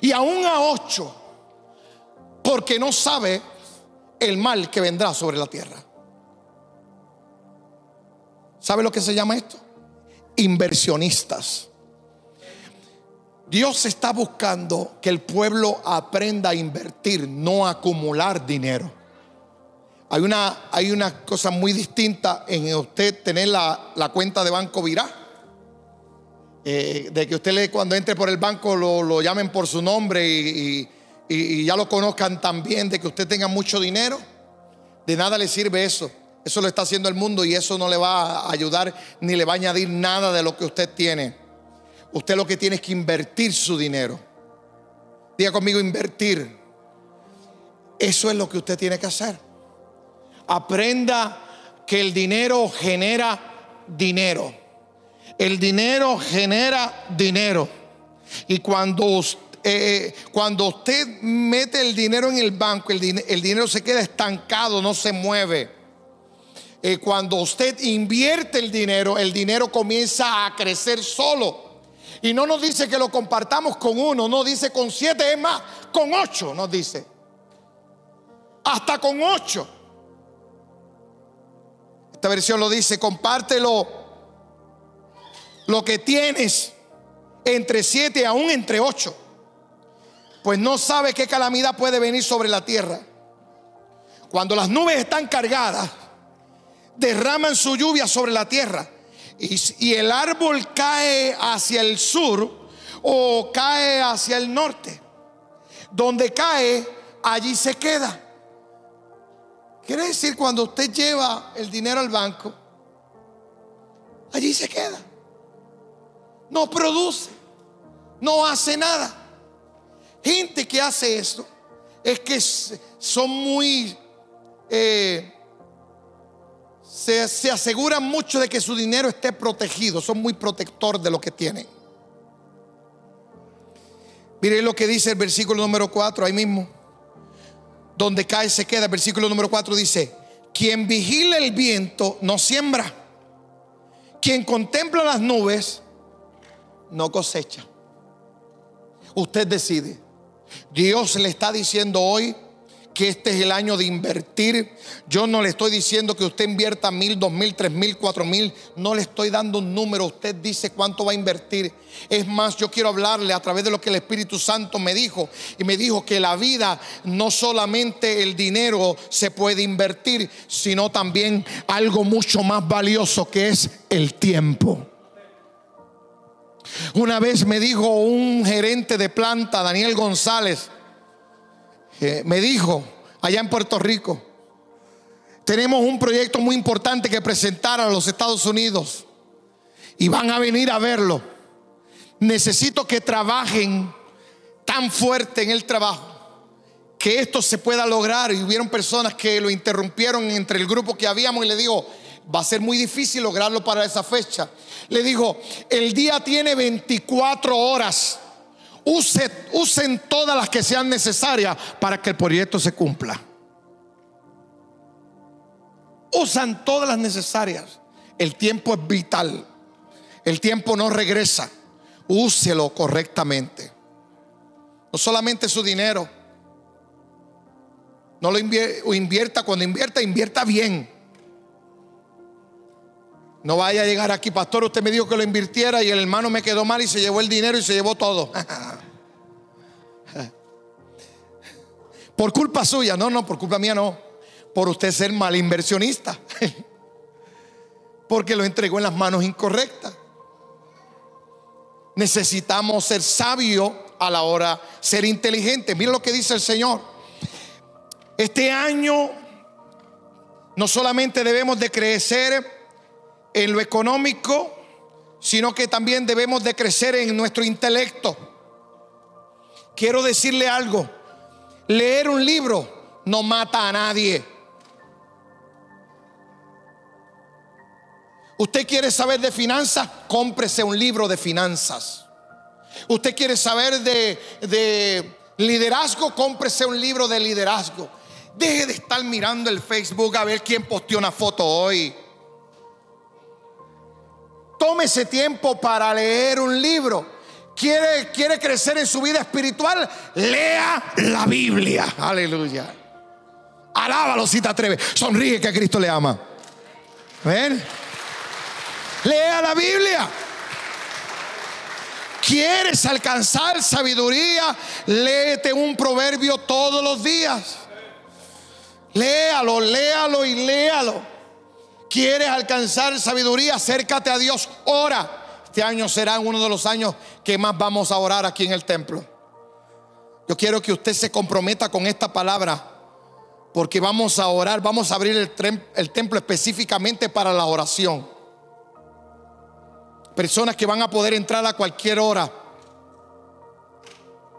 Speaker 2: y aún a ocho, porque no sabe el mal que vendrá sobre la tierra. ¿Sabe lo que se llama esto? Inversionistas. Dios está buscando que el pueblo aprenda a invertir, no a acumular dinero. Hay una, hay una cosa muy distinta en usted tener la, cuenta de banco virá. Eh, de que usted cuando entre por el banco lo, llamen por su nombre y, y, ya lo conozcan también, de que usted tenga mucho dinero. De nada le sirve eso. Eso lo está haciendo el mundo y eso no le va a ayudar ni le va a añadir nada de lo que usted tiene. Usted lo que tiene es que invertir su dinero. Diga conmigo, invertir. Eso es lo que usted tiene que hacer. Aprenda que el dinero genera dinero. El dinero genera dinero. Y cuando, eh, cuando usted mete el dinero en el banco, el, dinero se queda estancado, no se mueve. Eh, cuando usted invierte el dinero, el dinero comienza a crecer solo. Y no nos dice que lo compartamos con uno, no dice con siete, es más, con ocho nos dice. Hasta con ocho. Esta versión lo dice, compártelo lo que tienes entre siete, aún entre ocho. Pues no sabe qué calamidad puede venir sobre la tierra. Cuando las nubes están cargadas, derraman su lluvia sobre la tierra. Y, el árbol cae hacia el sur o cae hacia el norte. Donde cae, allí se queda. Quiere decir, cuando usted lleva el dinero al banco, allí se queda. No produce, no hace nada. Gente que hace esto es que son muy, eh, se, se aseguran mucho de que su dinero esté protegido, son muy protector de lo que tienen. Miren lo que dice el versículo número 4 ahí mismo donde cae se queda. El versículo número 4 dice, quien vigila el viento no siembra. Quien contempla las nubes no cosecha. Usted decide. Dios le está diciendo hoy, que este es el año de invertir. Yo no le estoy diciendo que usted invierta mil, dos mil, tres mil, cuatro mil. No le estoy dando un número. Usted dice cuánto va a invertir. Es más, yo quiero hablarle a través de lo que el Espíritu Santo me dijo. Y me dijo que la vida, no solamente el dinero se puede invertir, sino también algo mucho más valioso que es el tiempo. Una vez me dijo un gerente de planta, Daniel González, me dijo allá en Puerto Rico, tenemos un proyecto muy importante que presentar a los Estados Unidos y van a venir a verlo. Necesito que trabajen tan fuerte en el trabajo que esto se pueda lograr. Y hubieron personas que lo interrumpieron entre el grupo que habíamos y le digo, va a ser muy difícil lograrlo para esa fecha. Le dijo, el día tiene 24 horas usen todas las que sean necesarias para que el proyecto se cumpla. Usan todas las necesarias. El tiempo es vital. El tiempo no regresa. Úselo correctamente. No solamente su dinero. No lo invierta cuando invierta, invierta bien. No vaya a llegar aquí, pastor, usted me dijo que lo invirtiera y el hermano me quedó mal y se llevó el dinero y se llevó todo. [laughs] por culpa suya, no, no, por culpa mía no. Por usted ser mal inversionista. [laughs] Porque lo entregó en las manos incorrectas. Necesitamos ser sabios a la hora ser inteligentes. Mira lo que dice el Señor. Este año no solamente debemos de crecer en lo económico, sino que también debemos de crecer en nuestro intelecto. Quiero decirle algo, leer un libro no mata a nadie. Usted quiere saber de finanzas, cómprese un libro de finanzas. Usted quiere saber de, de liderazgo, cómprese un libro de liderazgo. Deje de estar mirando el Facebook a ver quién posteó una foto hoy. Tome ese tiempo para leer un libro. ¿Quiere, quiere crecer en su vida espiritual? Lea la Biblia. Aleluya. Alábalo si te atreves. Sonríe que a Cristo le ama. ¿Ven? Lea la Biblia. ¿Quieres alcanzar sabiduría? Léete un proverbio todos los días. Léalo, léalo y léalo. ¿Quieres alcanzar sabiduría? Acércate a Dios, ora. Este año será uno de los años que más vamos a orar aquí en el templo. Yo quiero que usted se comprometa con esta palabra, porque vamos a orar, vamos a abrir el, el templo específicamente para la oración. Personas que van a poder entrar a cualquier hora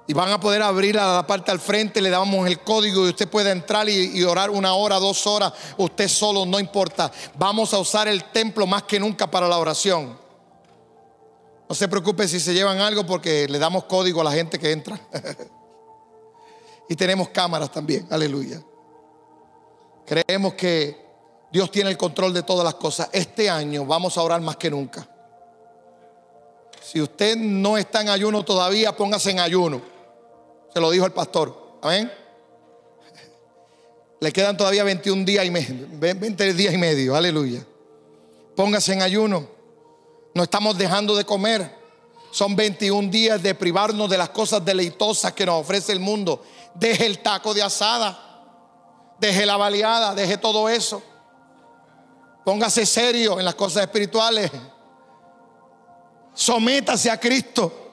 Speaker 2: y van a poder abrir a la parte al frente, le damos el código y usted puede entrar y, orar una hora, dos horas, usted solo, no importa. Vamos a usar el templo más que nunca para la oración. No se preocupe si se llevan algo porque le damos código a la gente que entra. [laughs] y tenemos cámaras también, aleluya. Creemos que Dios tiene el control de todas las cosas. Este año vamos a orar más que nunca. Si usted no está en ayuno todavía, póngase en ayuno. Se lo dijo el pastor. Amén. Le quedan todavía 21 días y medio, 20 días y medio. Aleluya. Póngase en ayuno. No estamos dejando de comer. Son 21 días de privarnos de las cosas deleitosas que nos ofrece el mundo. Deje el taco de asada. Deje la baleada. Deje todo eso. Póngase serio en las cosas espirituales. Sométase a Cristo.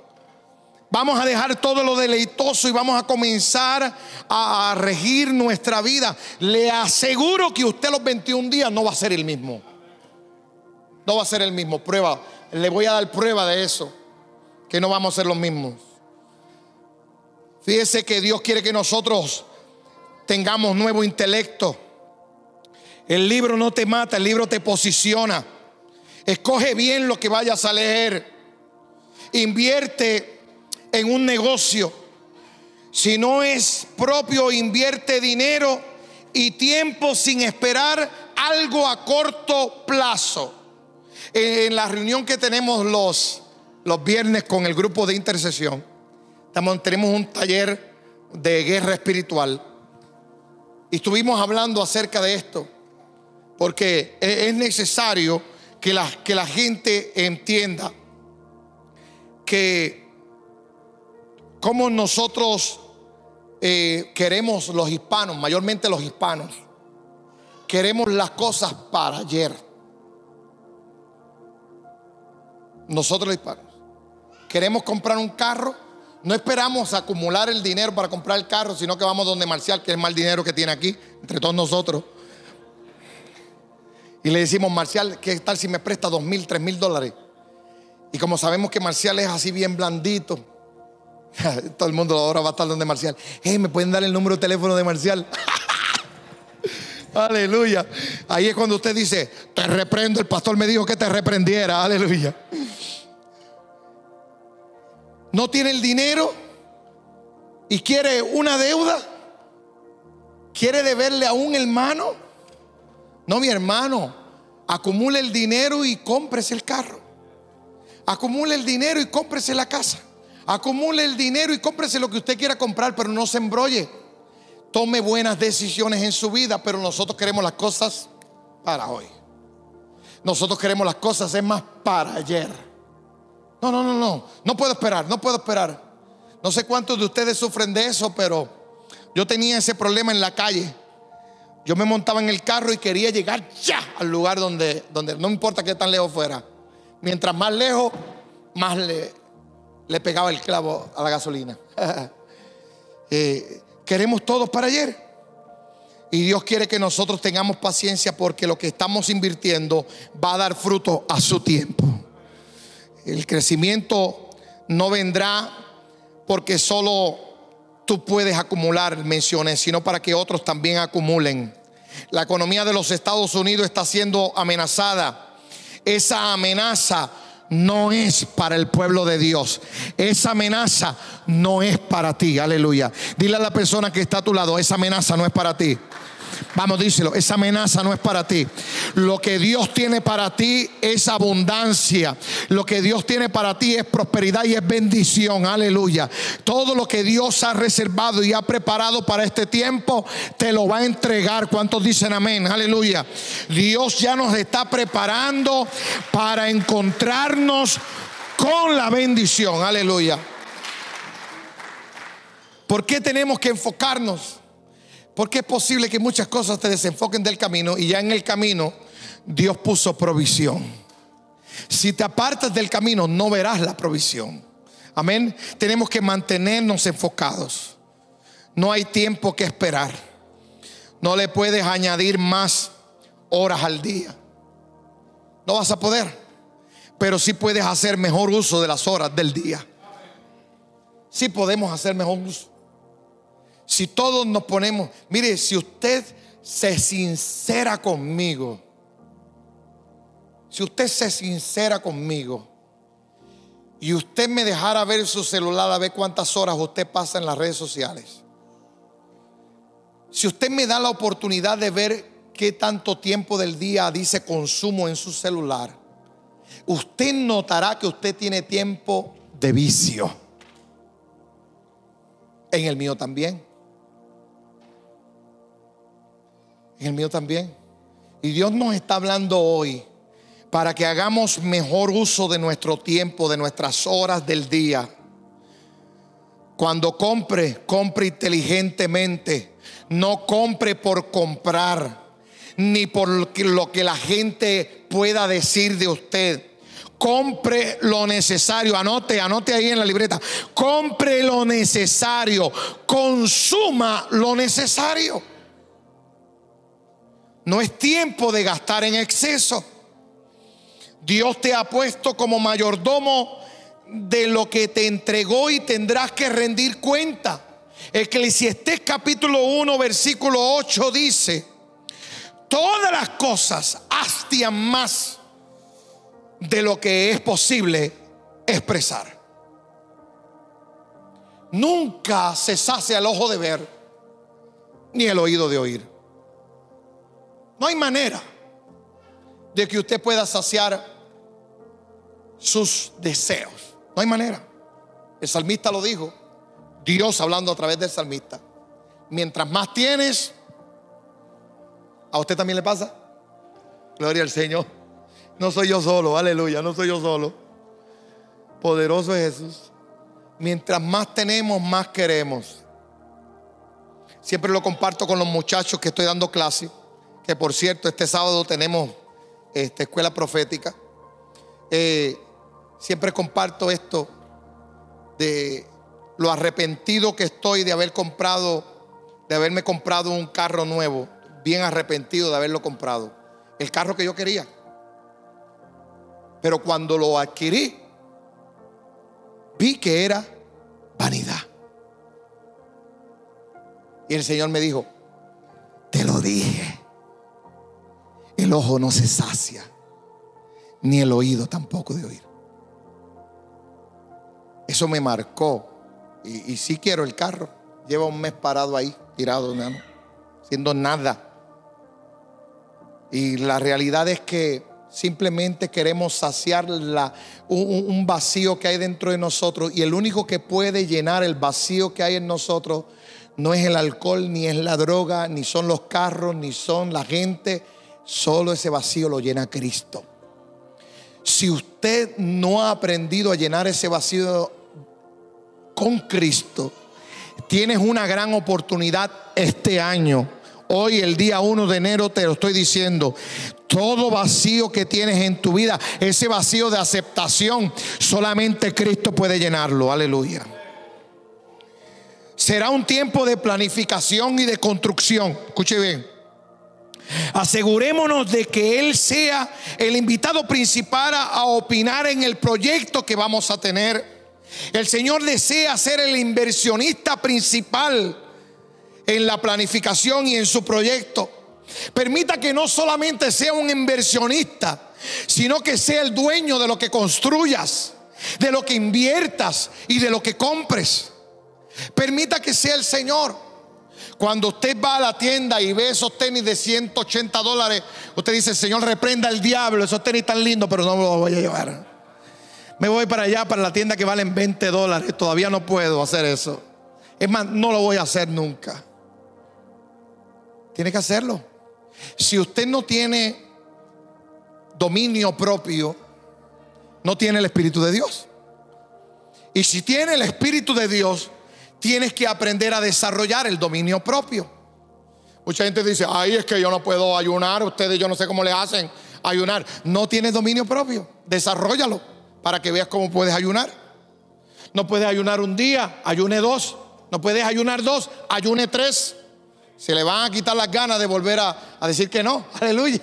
Speaker 2: Vamos a dejar todo lo deleitoso y vamos a comenzar a, regir nuestra vida. Le aseguro que usted los 21 días no va a ser el mismo. No va a ser el mismo. Prueba. Le voy a dar prueba de eso. Que no vamos a ser los mismos. Fíjese que Dios quiere que nosotros tengamos nuevo intelecto. El libro no te mata, el libro te posiciona. Escoge bien lo que vayas a leer. Invierte en un negocio. Si no es propio, invierte dinero y tiempo sin esperar algo a corto plazo. En la reunión que tenemos los, los viernes con el grupo de intercesión, tenemos un taller de guerra espiritual. Y estuvimos hablando acerca de esto. Porque e-, es necesario que la, que la gente entienda que como nosotros eh, queremos los hispanos, mayormente los hispanos, queremos las cosas para ayer. Nosotros los hispanos. Queremos comprar un carro, no esperamos acumular el dinero para comprar el carro, sino que vamos donde Marcial, que es mal dinero que tiene aquí, entre todos nosotros. Y le decimos, Marcial, ¿qué tal si me presta dos mil, tres mil dólares? Y como sabemos que Marcial es así bien blandito, [laughs] todo el mundo ahora va a estar donde Marcial. Hey, ¿me pueden dar el número de teléfono de Marcial? [laughs] Aleluya. Ahí es cuando usted dice, te reprendo, el pastor me dijo que te reprendiera. Aleluya. No tiene el dinero y quiere una deuda. Quiere deberle a un hermano. No, mi hermano, acumule el dinero y cómprese el carro. Acumule el dinero y cómprese la casa. Acumule el dinero y cómprese lo que usted quiera comprar, pero no se embrolle. Tome buenas decisiones en su vida, pero nosotros queremos las cosas para hoy. Nosotros queremos las cosas, es más, para ayer. No, no, no, no. No puedo esperar, no puedo esperar. No sé cuántos de ustedes sufren de eso, pero yo tenía ese problema en la calle. Yo me montaba en el carro y quería llegar ya al lugar donde, donde no importa qué tan lejos fuera. Mientras más lejos, más le, le pegaba el clavo a la gasolina. [laughs] Eh, queremos todos para ayer. Y Dios quiere que nosotros tengamos paciencia porque lo que estamos invirtiendo va a dar fruto a su tiempo. El crecimiento no vendrá porque solo tú puedes acumular, menciones, sino para que otros también acumulen. La economía de los Estados Unidos está siendo amenazada. Esa amenaza no es para el pueblo de Dios. Esa amenaza no es para ti. Aleluya. Dile a la persona que está a tu lado, esa amenaza no es para ti. Vamos, díselo, esa amenaza no es para ti. Lo que Dios tiene para ti es abundancia. Lo que Dios tiene para ti es prosperidad y es bendición. Aleluya. Todo lo que Dios ha reservado y ha preparado para este tiempo, te lo va a entregar. ¿Cuántos dicen amén? Aleluya. Dios ya nos está preparando para encontrarnos con la bendición. Aleluya. ¿Por qué tenemos que enfocarnos? Porque es posible que muchas cosas te desenfoquen del camino y ya en el camino Dios puso provisión. Si te apartas del camino no verás la provisión. Amén. Tenemos que mantenernos enfocados. No hay tiempo que esperar. No le puedes añadir más horas al día. No vas a poder. Pero sí puedes hacer mejor uso de las horas del día. Sí podemos hacer mejor uso. Si todos nos ponemos, mire, si usted se sincera conmigo, si usted se sincera conmigo y usted me dejara ver su celular a ver cuántas horas usted pasa en las redes sociales, si usted me da la oportunidad de ver qué tanto tiempo del día dice consumo en su celular, usted notará que usted tiene tiempo de vicio. En el mío también. El mío también. Y Dios nos está hablando hoy para que hagamos mejor uso de nuestro tiempo, de nuestras horas del día. Cuando compre, compre inteligentemente. No compre por comprar, ni por lo que la gente pueda decir de usted. Compre lo necesario. Anote, anote ahí en la libreta. Compre lo necesario. Consuma lo necesario. No es tiempo de gastar en exceso. Dios te ha puesto como mayordomo de lo que te entregó y tendrás que rendir cuenta. Eclesiastés capítulo 1 versículo 8 dice, todas las cosas hastian más de lo que es posible expresar. Nunca se sacia el ojo de ver ni el oído de oír. No hay manera de que usted pueda saciar sus deseos. No hay manera. El salmista lo dijo. Dios hablando a través del salmista. Mientras más tienes, ¿a usted también le pasa? Gloria al Señor. No soy yo solo, aleluya, no soy yo solo. Poderoso es Jesús. Mientras más tenemos, más queremos. Siempre lo comparto con los muchachos que estoy dando clase. Que por cierto, este sábado tenemos esta escuela profética. Eh, siempre comparto esto de lo arrepentido que estoy de haber comprado, de haberme comprado un carro nuevo, bien arrepentido de haberlo comprado. El carro que yo quería. Pero cuando lo adquirí, vi que era vanidad. Y el Señor me dijo, te lo dije, el ojo no se sacia, ni el oído tampoco de oír. Eso me marcó. Y, sí quiero el carro. Lleva un mes parado ahí, tirado, ¿no? haciendo nada. Y la realidad es que simplemente queremos saciar la, un, vacío que hay dentro de nosotros. Y el único que puede llenar el vacío que hay en nosotros no es el alcohol, ni es la droga, ni son los carros, ni son la gente. Solo ese vacío lo llena Cristo. Si usted no ha aprendido a llenar ese vacío con Cristo, tienes una gran oportunidad este año. Hoy, el día 1 de enero, te lo estoy diciendo. Todo vacío que tienes en tu vida, ese vacío de aceptación, solamente Cristo puede llenarlo. Aleluya. Será un tiempo de planificación y de construcción. Escuche bien. Asegurémonos de que Él sea el invitado principal a opinar en el proyecto que vamos a tener. El Señor desea ser el inversionista principal en la planificación y en su proyecto. Permita que no solamente sea un inversionista, sino que sea el dueño de lo que construyas, de lo que inviertas y de lo que compres. Permita que sea el Señor. Cuando usted va a la tienda y ve esos tenis de 180 dólares, usted dice, Señor, reprenda al diablo, esos tenis tan lindos, pero no me los voy a llevar. Me voy para allá, para la tienda que valen 20 dólares. Todavía no puedo hacer eso. Es más, no lo voy a hacer nunca. Tiene que hacerlo. Si usted no tiene dominio propio, no tiene el Espíritu de Dios. Y si tiene el Espíritu de Dios, tienes que aprender a desarrollar el dominio propio. Mucha gente dice, ay, es que yo no puedo ayunar, ustedes yo no sé cómo le hacen ayunar. No tienes dominio propio, desarrollalo para que veas cómo puedes ayunar. No puedes ayunar un día, ayune dos. No puedes ayunar dos, ayune tres. Se le van a quitar las ganas de volver a, a decir que no. [laughs] Aleluya.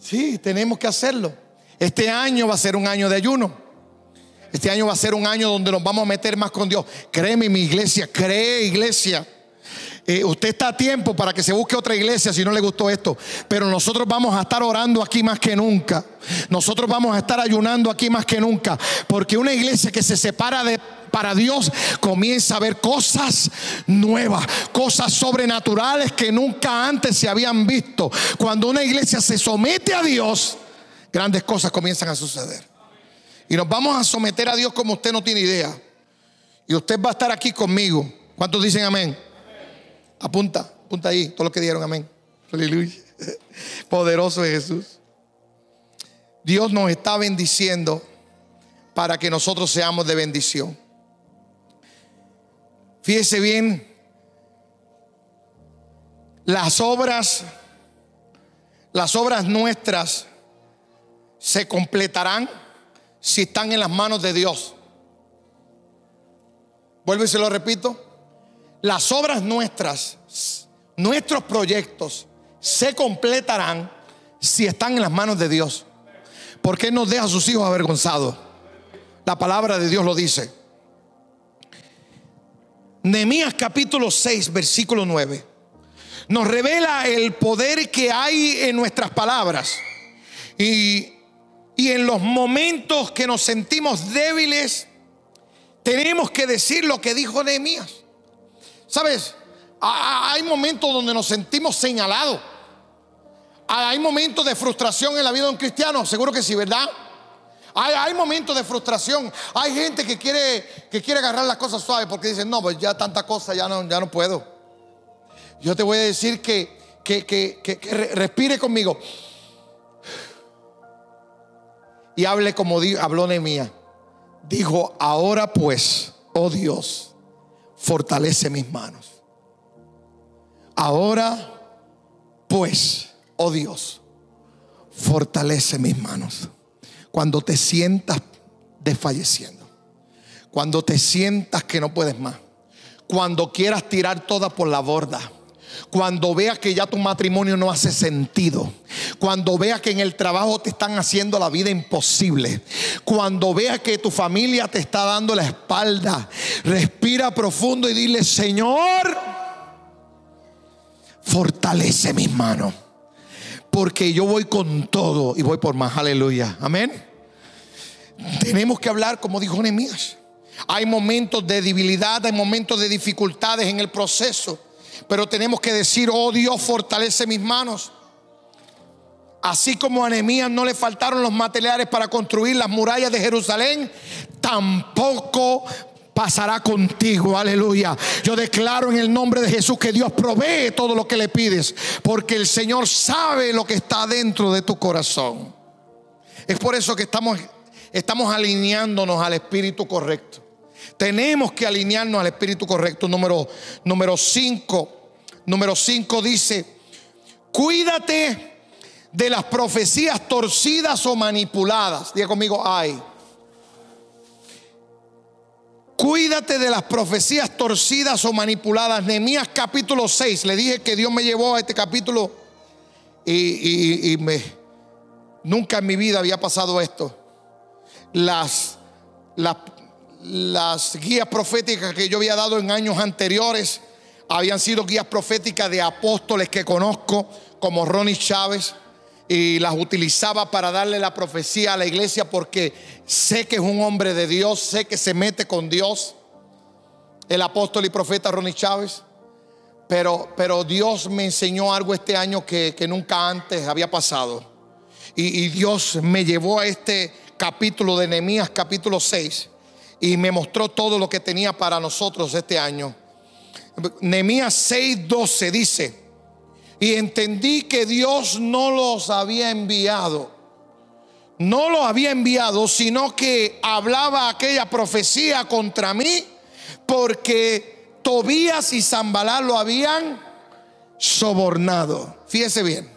Speaker 2: Sí, tenemos que hacerlo. Este año va a ser un año de ayuno. Este año va a ser un año donde nos vamos a meter más con Dios. Créeme, mi iglesia, cree, iglesia. Eh, usted está a tiempo para que se busque otra iglesia si no le gustó esto. Pero nosotros vamos a estar orando aquí más que nunca. Nosotros vamos a estar ayunando aquí más que nunca. Porque una iglesia que se separa de para Dios comienza a ver cosas nuevas, cosas sobrenaturales que nunca antes se habían visto. Cuando una iglesia se somete a Dios, grandes cosas comienzan a suceder. Y nos vamos a someter a Dios como usted no tiene idea. Y usted va a estar aquí conmigo. ¿Cuántos dicen amén? Apunta, apunta ahí, todos los que dieron amén. Aleluya. [laughs] Poderoso es Jesús. Dios nos está bendiciendo para que nosotros seamos de bendición. Fíjese bien, las obras, las obras nuestras se completarán si están en las manos de Dios. Vuelvo y se lo repito. Las obras nuestras, nuestros proyectos, se completarán si están en las manos de Dios. ¿Por qué nos deja a sus hijos avergonzados? La palabra de Dios lo dice. Nehemías capítulo 6, versículo 9. Nos revela el poder que hay en nuestras palabras. Y, y en los momentos que nos sentimos débiles, tenemos que decir lo que dijo Nehemías. ¿Sabes? Hay momentos donde nos sentimos señalados. Hay momentos de frustración en la vida de un cristiano, seguro que sí, ¿verdad? Hay, momentos de frustración. Hay gente que quiere, que quiere agarrar las cosas suaves porque dicen, no, pues ya tanta cosa, ya no, ya no puedo. Yo te voy a decir que, que, que, que respire conmigo. Y hable como habló Nehemías. Dijo, ahora pues, oh Dios, fortalece mis manos. Ahora pues, oh Dios, fortalece mis manos. Cuando te sientas desfalleciendo, cuando te sientas que no puedes más, cuando quieras tirar toda por la borda, cuando veas que ya tu matrimonio no hace sentido, cuando veas que en el trabajo te están haciendo la vida imposible, cuando veas que tu familia te está dando la espalda, respira profundo y dile, Señor, fortalece mis manos porque yo voy con todo y voy por más. Aleluya. Amén. Tenemos que hablar como dijo Nehemías. Hay momentos de debilidad, hay momentos de dificultades en el proceso, pero tenemos que decir, oh Dios, fortalece mis manos. Así como a Nehemías no le faltaron los materiales para construir las murallas de Jerusalén, tampoco pasará contigo. Aleluya. Yo declaro en el nombre de Jesús que Dios provee todo lo que le pides, porque el Señor sabe lo que está dentro de tu corazón. Es por eso que estamos, estamos alineándonos al espíritu correcto. Tenemos que alinearnos al espíritu correcto. Número número 5. Número 5 dice, cuídate de las profecías torcidas o manipuladas. Diga conmigo, ay. Cuídate de las profecías torcidas o manipuladas. Nehemías capítulo 6. Le dije que Dios me llevó a este capítulo y, nunca en mi vida había pasado esto. Las, las, las guías proféticas que yo había dado en años anteriores habían sido guías proféticas de apóstoles que conozco, como Ronnie Chávez y las utilizaba para darle la profecía a la iglesia porque sé que es un hombre de Dios, sé que se mete con Dios, el apóstol y profeta Ronnie Chávez. Pero, pero Dios me enseñó algo este año que, nunca antes había pasado. Y, y, Dios me llevó a este capítulo de Nehemías, capítulo 6, y me mostró todo lo que tenía para nosotros este año. Nehemías 6, 12 dice, y entendí que Dios no los había enviado. No los había enviado, sino que hablaba aquella profecía contra mí porque Tobías y Zambalá lo habían sobornado. Fíjese bien.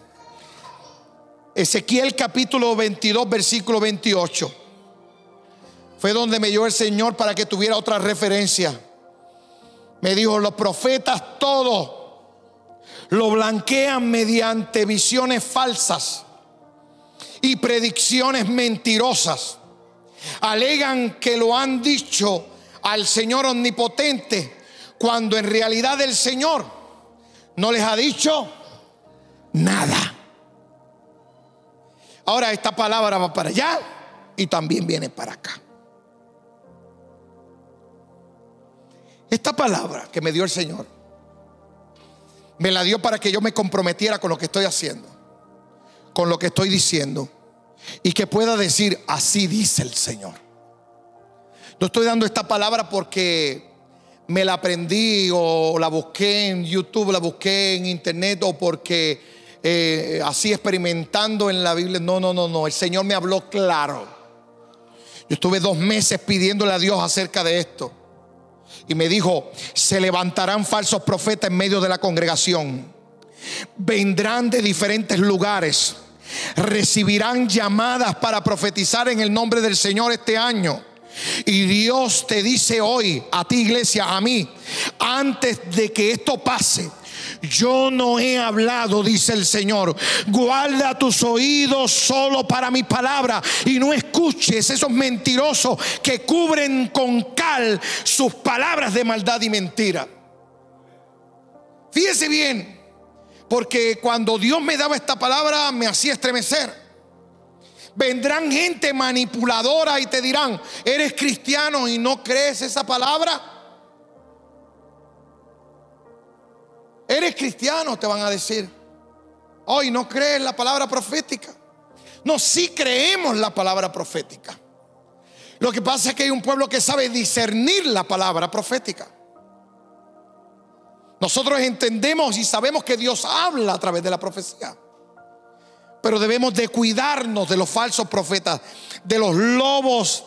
Speaker 2: Ezequiel capítulo 22, versículo 28. Fue donde me dio el Señor para que tuviera otra referencia. Me dijo, los profetas todos lo blanquean mediante visiones falsas y predicciones mentirosas. Alegan que lo han dicho al Señor omnipotente cuando en realidad el Señor no les ha dicho nada. Ahora esta palabra va para allá y también viene para acá. Esta palabra que me dio el Señor me la dio para que yo me comprometiera con lo que estoy haciendo, con lo que estoy diciendo. y que pueda decir, así dice el Señor. No estoy dando esta palabra porque me la aprendí o la busqué en YouTube, la busqué en internet o porque eh, así experimentando en la Biblia. No, no, no, no. El Señor me habló claro. Yo estuve dos meses pidiéndole a Dios acerca de esto. Y me dijo, se levantarán falsos profetas en medio de la congregación. Vendrán de diferentes lugares. Recibirán llamadas para profetizar en el nombre del Señor este año. Y Dios te dice hoy, a ti iglesia, a mí, antes de que esto pase, yo no he hablado, dice el Señor. Guarda tus oídos solo para mi palabra y no escuches esos mentirosos que cubren con cal sus palabras de maldad y mentira. Fíjese bien, porque cuando Dios me daba esta palabra me hacía estremecer. Vendrán gente manipuladora y te dirán, eres cristiano y no crees esa palabra. Eres cristiano, te van a decir. Hoy no crees la palabra profética. No, sí creemos la palabra profética. Lo que pasa es que hay un pueblo que sabe discernir la palabra profética. Nosotros entendemos y sabemos que Dios habla a través de la profecía. Pero debemos de cuidarnos de los falsos profetas, de los lobos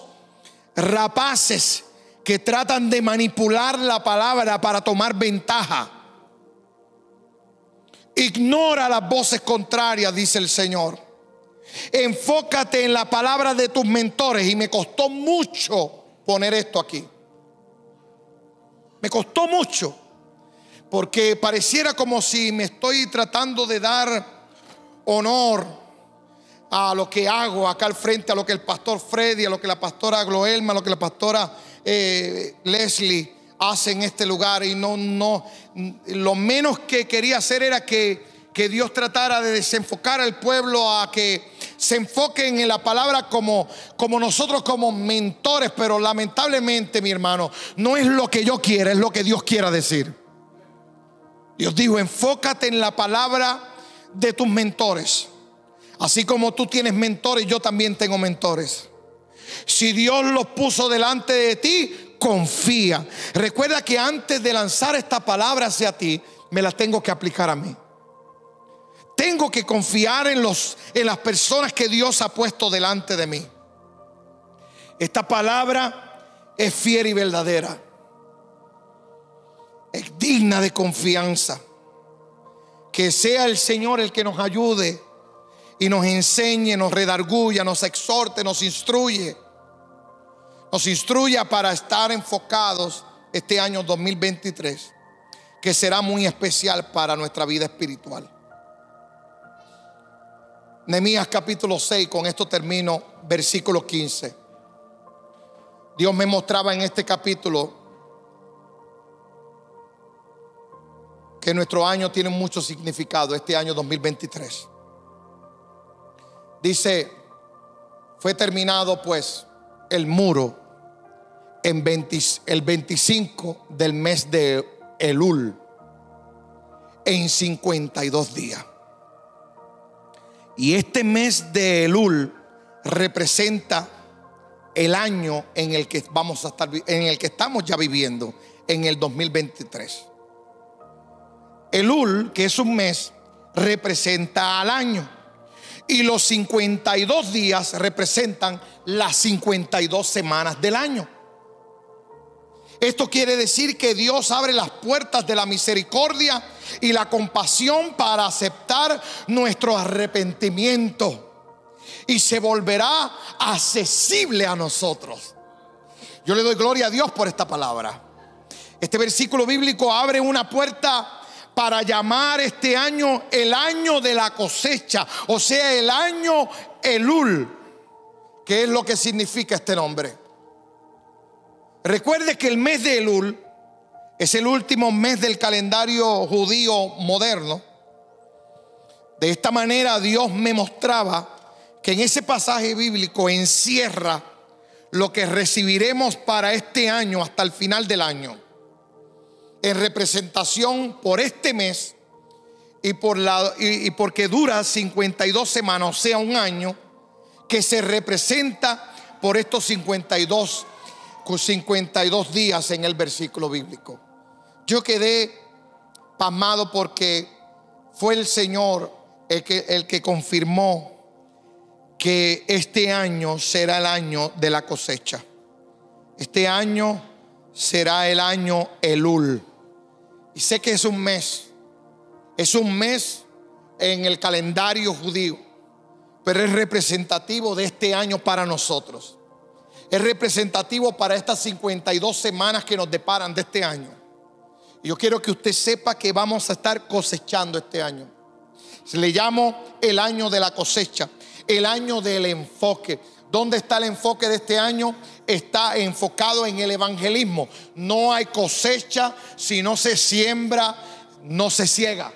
Speaker 2: rapaces que tratan de manipular la palabra para tomar ventaja. Ignora las voces contrarias, dice el Señor. Enfócate en la palabra de tus mentores. Y me costó mucho poner esto aquí. Me costó mucho. Porque pareciera como si me estoy tratando de dar honor a lo que hago acá al frente, a lo que el pastor Freddy, a lo que la pastora Gloelma, a lo que la pastora eh, Leslie hace en este lugar y no, no, lo menos que quería hacer era que, que Dios tratara de desenfocar al pueblo a que se enfoquen en la palabra como, como nosotros como mentores, pero lamentablemente mi hermano, no es lo que yo quiera, es lo que Dios quiera decir. Dios dijo, enfócate en la palabra de tus mentores. Así como tú tienes mentores, yo también tengo mentores. Si Dios los puso delante de ti, confía. Recuerda que antes de lanzar esta palabra hacia ti, me la tengo que aplicar a mí. Tengo que confiar en, los, en las personas que Dios ha puesto delante de mí. Esta palabra es fiel y verdadera. Es digna de confianza. Que sea el Señor el que nos ayude y nos enseñe, nos redarguya, nos exhorte, nos instruye nos instruya para estar enfocados este año 2023, que será muy especial para nuestra vida espiritual. Nehemías capítulo 6, con esto termino, versículo 15. Dios me mostraba en este capítulo que nuestro año tiene mucho significado, este año 2023. Dice, fue terminado pues el muro en el 25 del mes de Elul en 52 días. Y este mes de Elul representa el año en el que vamos a estar en el que estamos ya viviendo en el 2023. Elul, que es un mes, representa al año. Y los 52 días representan las 52 semanas del año. Esto quiere decir que Dios abre las puertas de la misericordia y la compasión para aceptar nuestro arrepentimiento y se volverá accesible a nosotros. Yo le doy gloria a Dios por esta palabra. Este versículo bíblico abre una puerta para llamar este año el año de la cosecha, o sea, el año Elul, que es lo que significa este nombre. Recuerde que el mes de Elul es el último mes del calendario judío moderno. De esta manera Dios me mostraba que en ese pasaje bíblico encierra lo que recibiremos para este año hasta el final del año. En representación por este mes y, por la, y porque dura 52 semanas, o sea, un año, que se representa por estos 52, 52 días en el versículo bíblico. Yo quedé pasmado porque fue el Señor el que, el que confirmó que este año será el año de la cosecha. Este año será el año Elul. Y sé que es un mes. Es un mes en el calendario judío. Pero es representativo de este año para nosotros. Es representativo para estas 52 semanas que nos deparan de este año. Y yo quiero que usted sepa que vamos a estar cosechando este año. Se le llamo el año de la cosecha el año del enfoque. ¿Dónde está el enfoque de este año? Está enfocado en el evangelismo. No hay cosecha si no se siembra, no se ciega.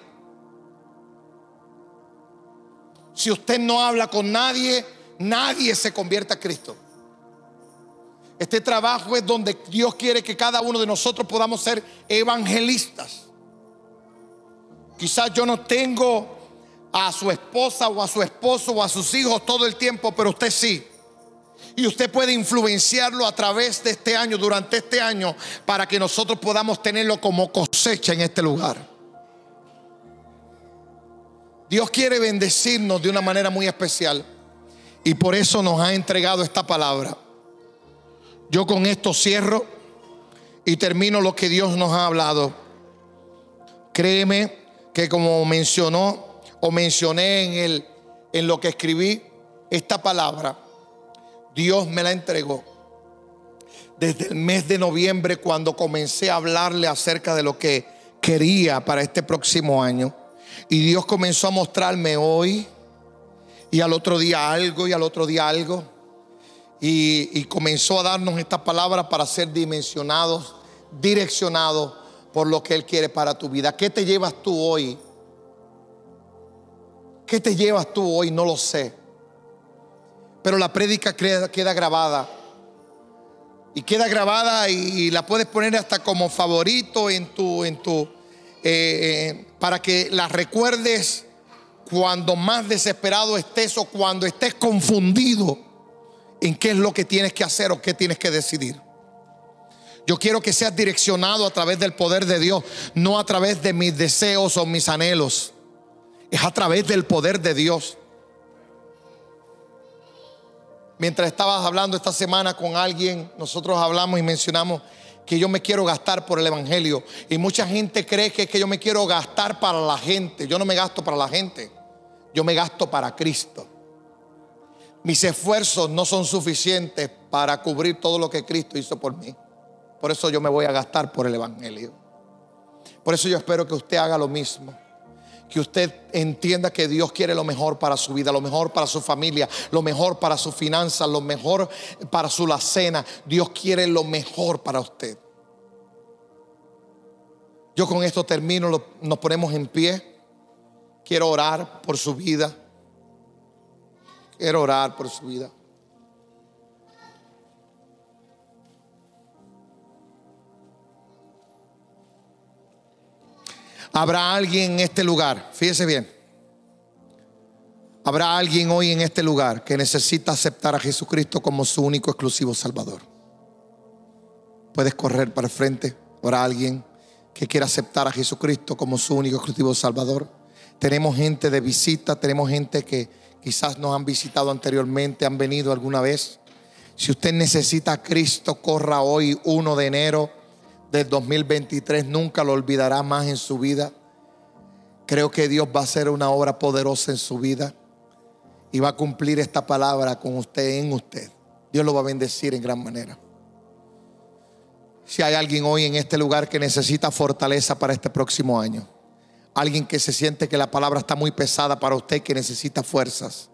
Speaker 2: Si usted no habla con nadie, nadie se convierte a Cristo. Este trabajo es donde Dios quiere que cada uno de nosotros podamos ser evangelistas. Quizás yo no tengo a su esposa o a su esposo o a sus hijos todo el tiempo, pero usted sí. Y usted puede influenciarlo a través de este año, durante este año, para que nosotros podamos tenerlo como cosecha en este lugar. Dios quiere bendecirnos de una manera muy especial y por eso nos ha entregado esta palabra. Yo con esto cierro y termino lo que Dios nos ha hablado. Créeme que como mencionó o mencioné en, el, en lo que escribí, esta palabra, Dios me la entregó desde el mes de noviembre cuando comencé a hablarle acerca de lo que quería para este próximo año. Y Dios comenzó a mostrarme hoy y al otro día algo y al otro día algo. Y, comenzó a darnos esta palabra para ser dimensionados, direccionados por lo que Él quiere para tu vida. ¿Qué te llevas tú hoy ¿Qué te llevas tú hoy? No lo sé. Pero la prédica queda, grabada. Y queda grabada y, la puedes poner hasta como favorito en tu, en tu, eh, eh, para que la recuerdes cuando más desesperado estés o cuando estés confundido en qué es lo que tienes que hacer o qué tienes que decidir. Yo quiero que seas direccionado a través del poder de Dios, no a través de mis deseos o mis anhelos es a través del poder de Dios. Mientras estabas hablando esta semana con alguien, nosotros hablamos y mencionamos que yo me quiero gastar por el Evangelio. Y mucha gente cree que es que yo me quiero gastar para la gente. Yo no me gasto para la gente, yo me gasto para Cristo. Mis esfuerzos no son suficientes para cubrir todo lo que Cristo hizo por mí. Por eso yo me voy a gastar por el Evangelio. Por eso yo espero que usted haga lo mismo que usted entienda que Dios quiere lo mejor para su vida, lo mejor para su familia, lo mejor para su finanzas, lo mejor para su la cena. Dios quiere lo mejor para usted. Yo con esto termino, nos ponemos en pie. Quiero orar por su vida. Quiero orar por su vida. Habrá alguien en este lugar, fíjese bien. Habrá alguien hoy en este lugar que necesita aceptar a Jesucristo como su único exclusivo Salvador. Puedes correr para el frente. Habrá alguien que quiera aceptar a Jesucristo como su único exclusivo Salvador. Tenemos gente de visita, tenemos gente que quizás nos han visitado anteriormente, han venido alguna vez. Si usted necesita a Cristo, corra hoy 1 de enero del 2023 nunca lo olvidará más en su vida. Creo que Dios va a hacer una obra poderosa en su vida y va a cumplir esta palabra con usted en usted. Dios lo va a bendecir en gran manera. Si hay alguien hoy en este lugar que necesita fortaleza para este próximo año, alguien que se siente que la palabra está muy pesada para usted, que necesita fuerzas,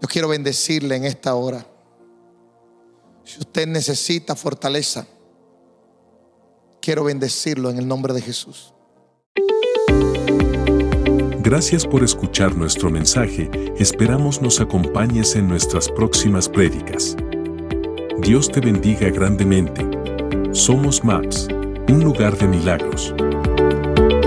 Speaker 2: yo quiero bendecirle en esta hora. Si usted necesita fortaleza, quiero bendecirlo en el nombre de Jesús.
Speaker 1: Gracias por escuchar nuestro mensaje, esperamos nos acompañes en nuestras próximas prédicas. Dios te bendiga grandemente. Somos Max, un lugar de milagros. Thank you.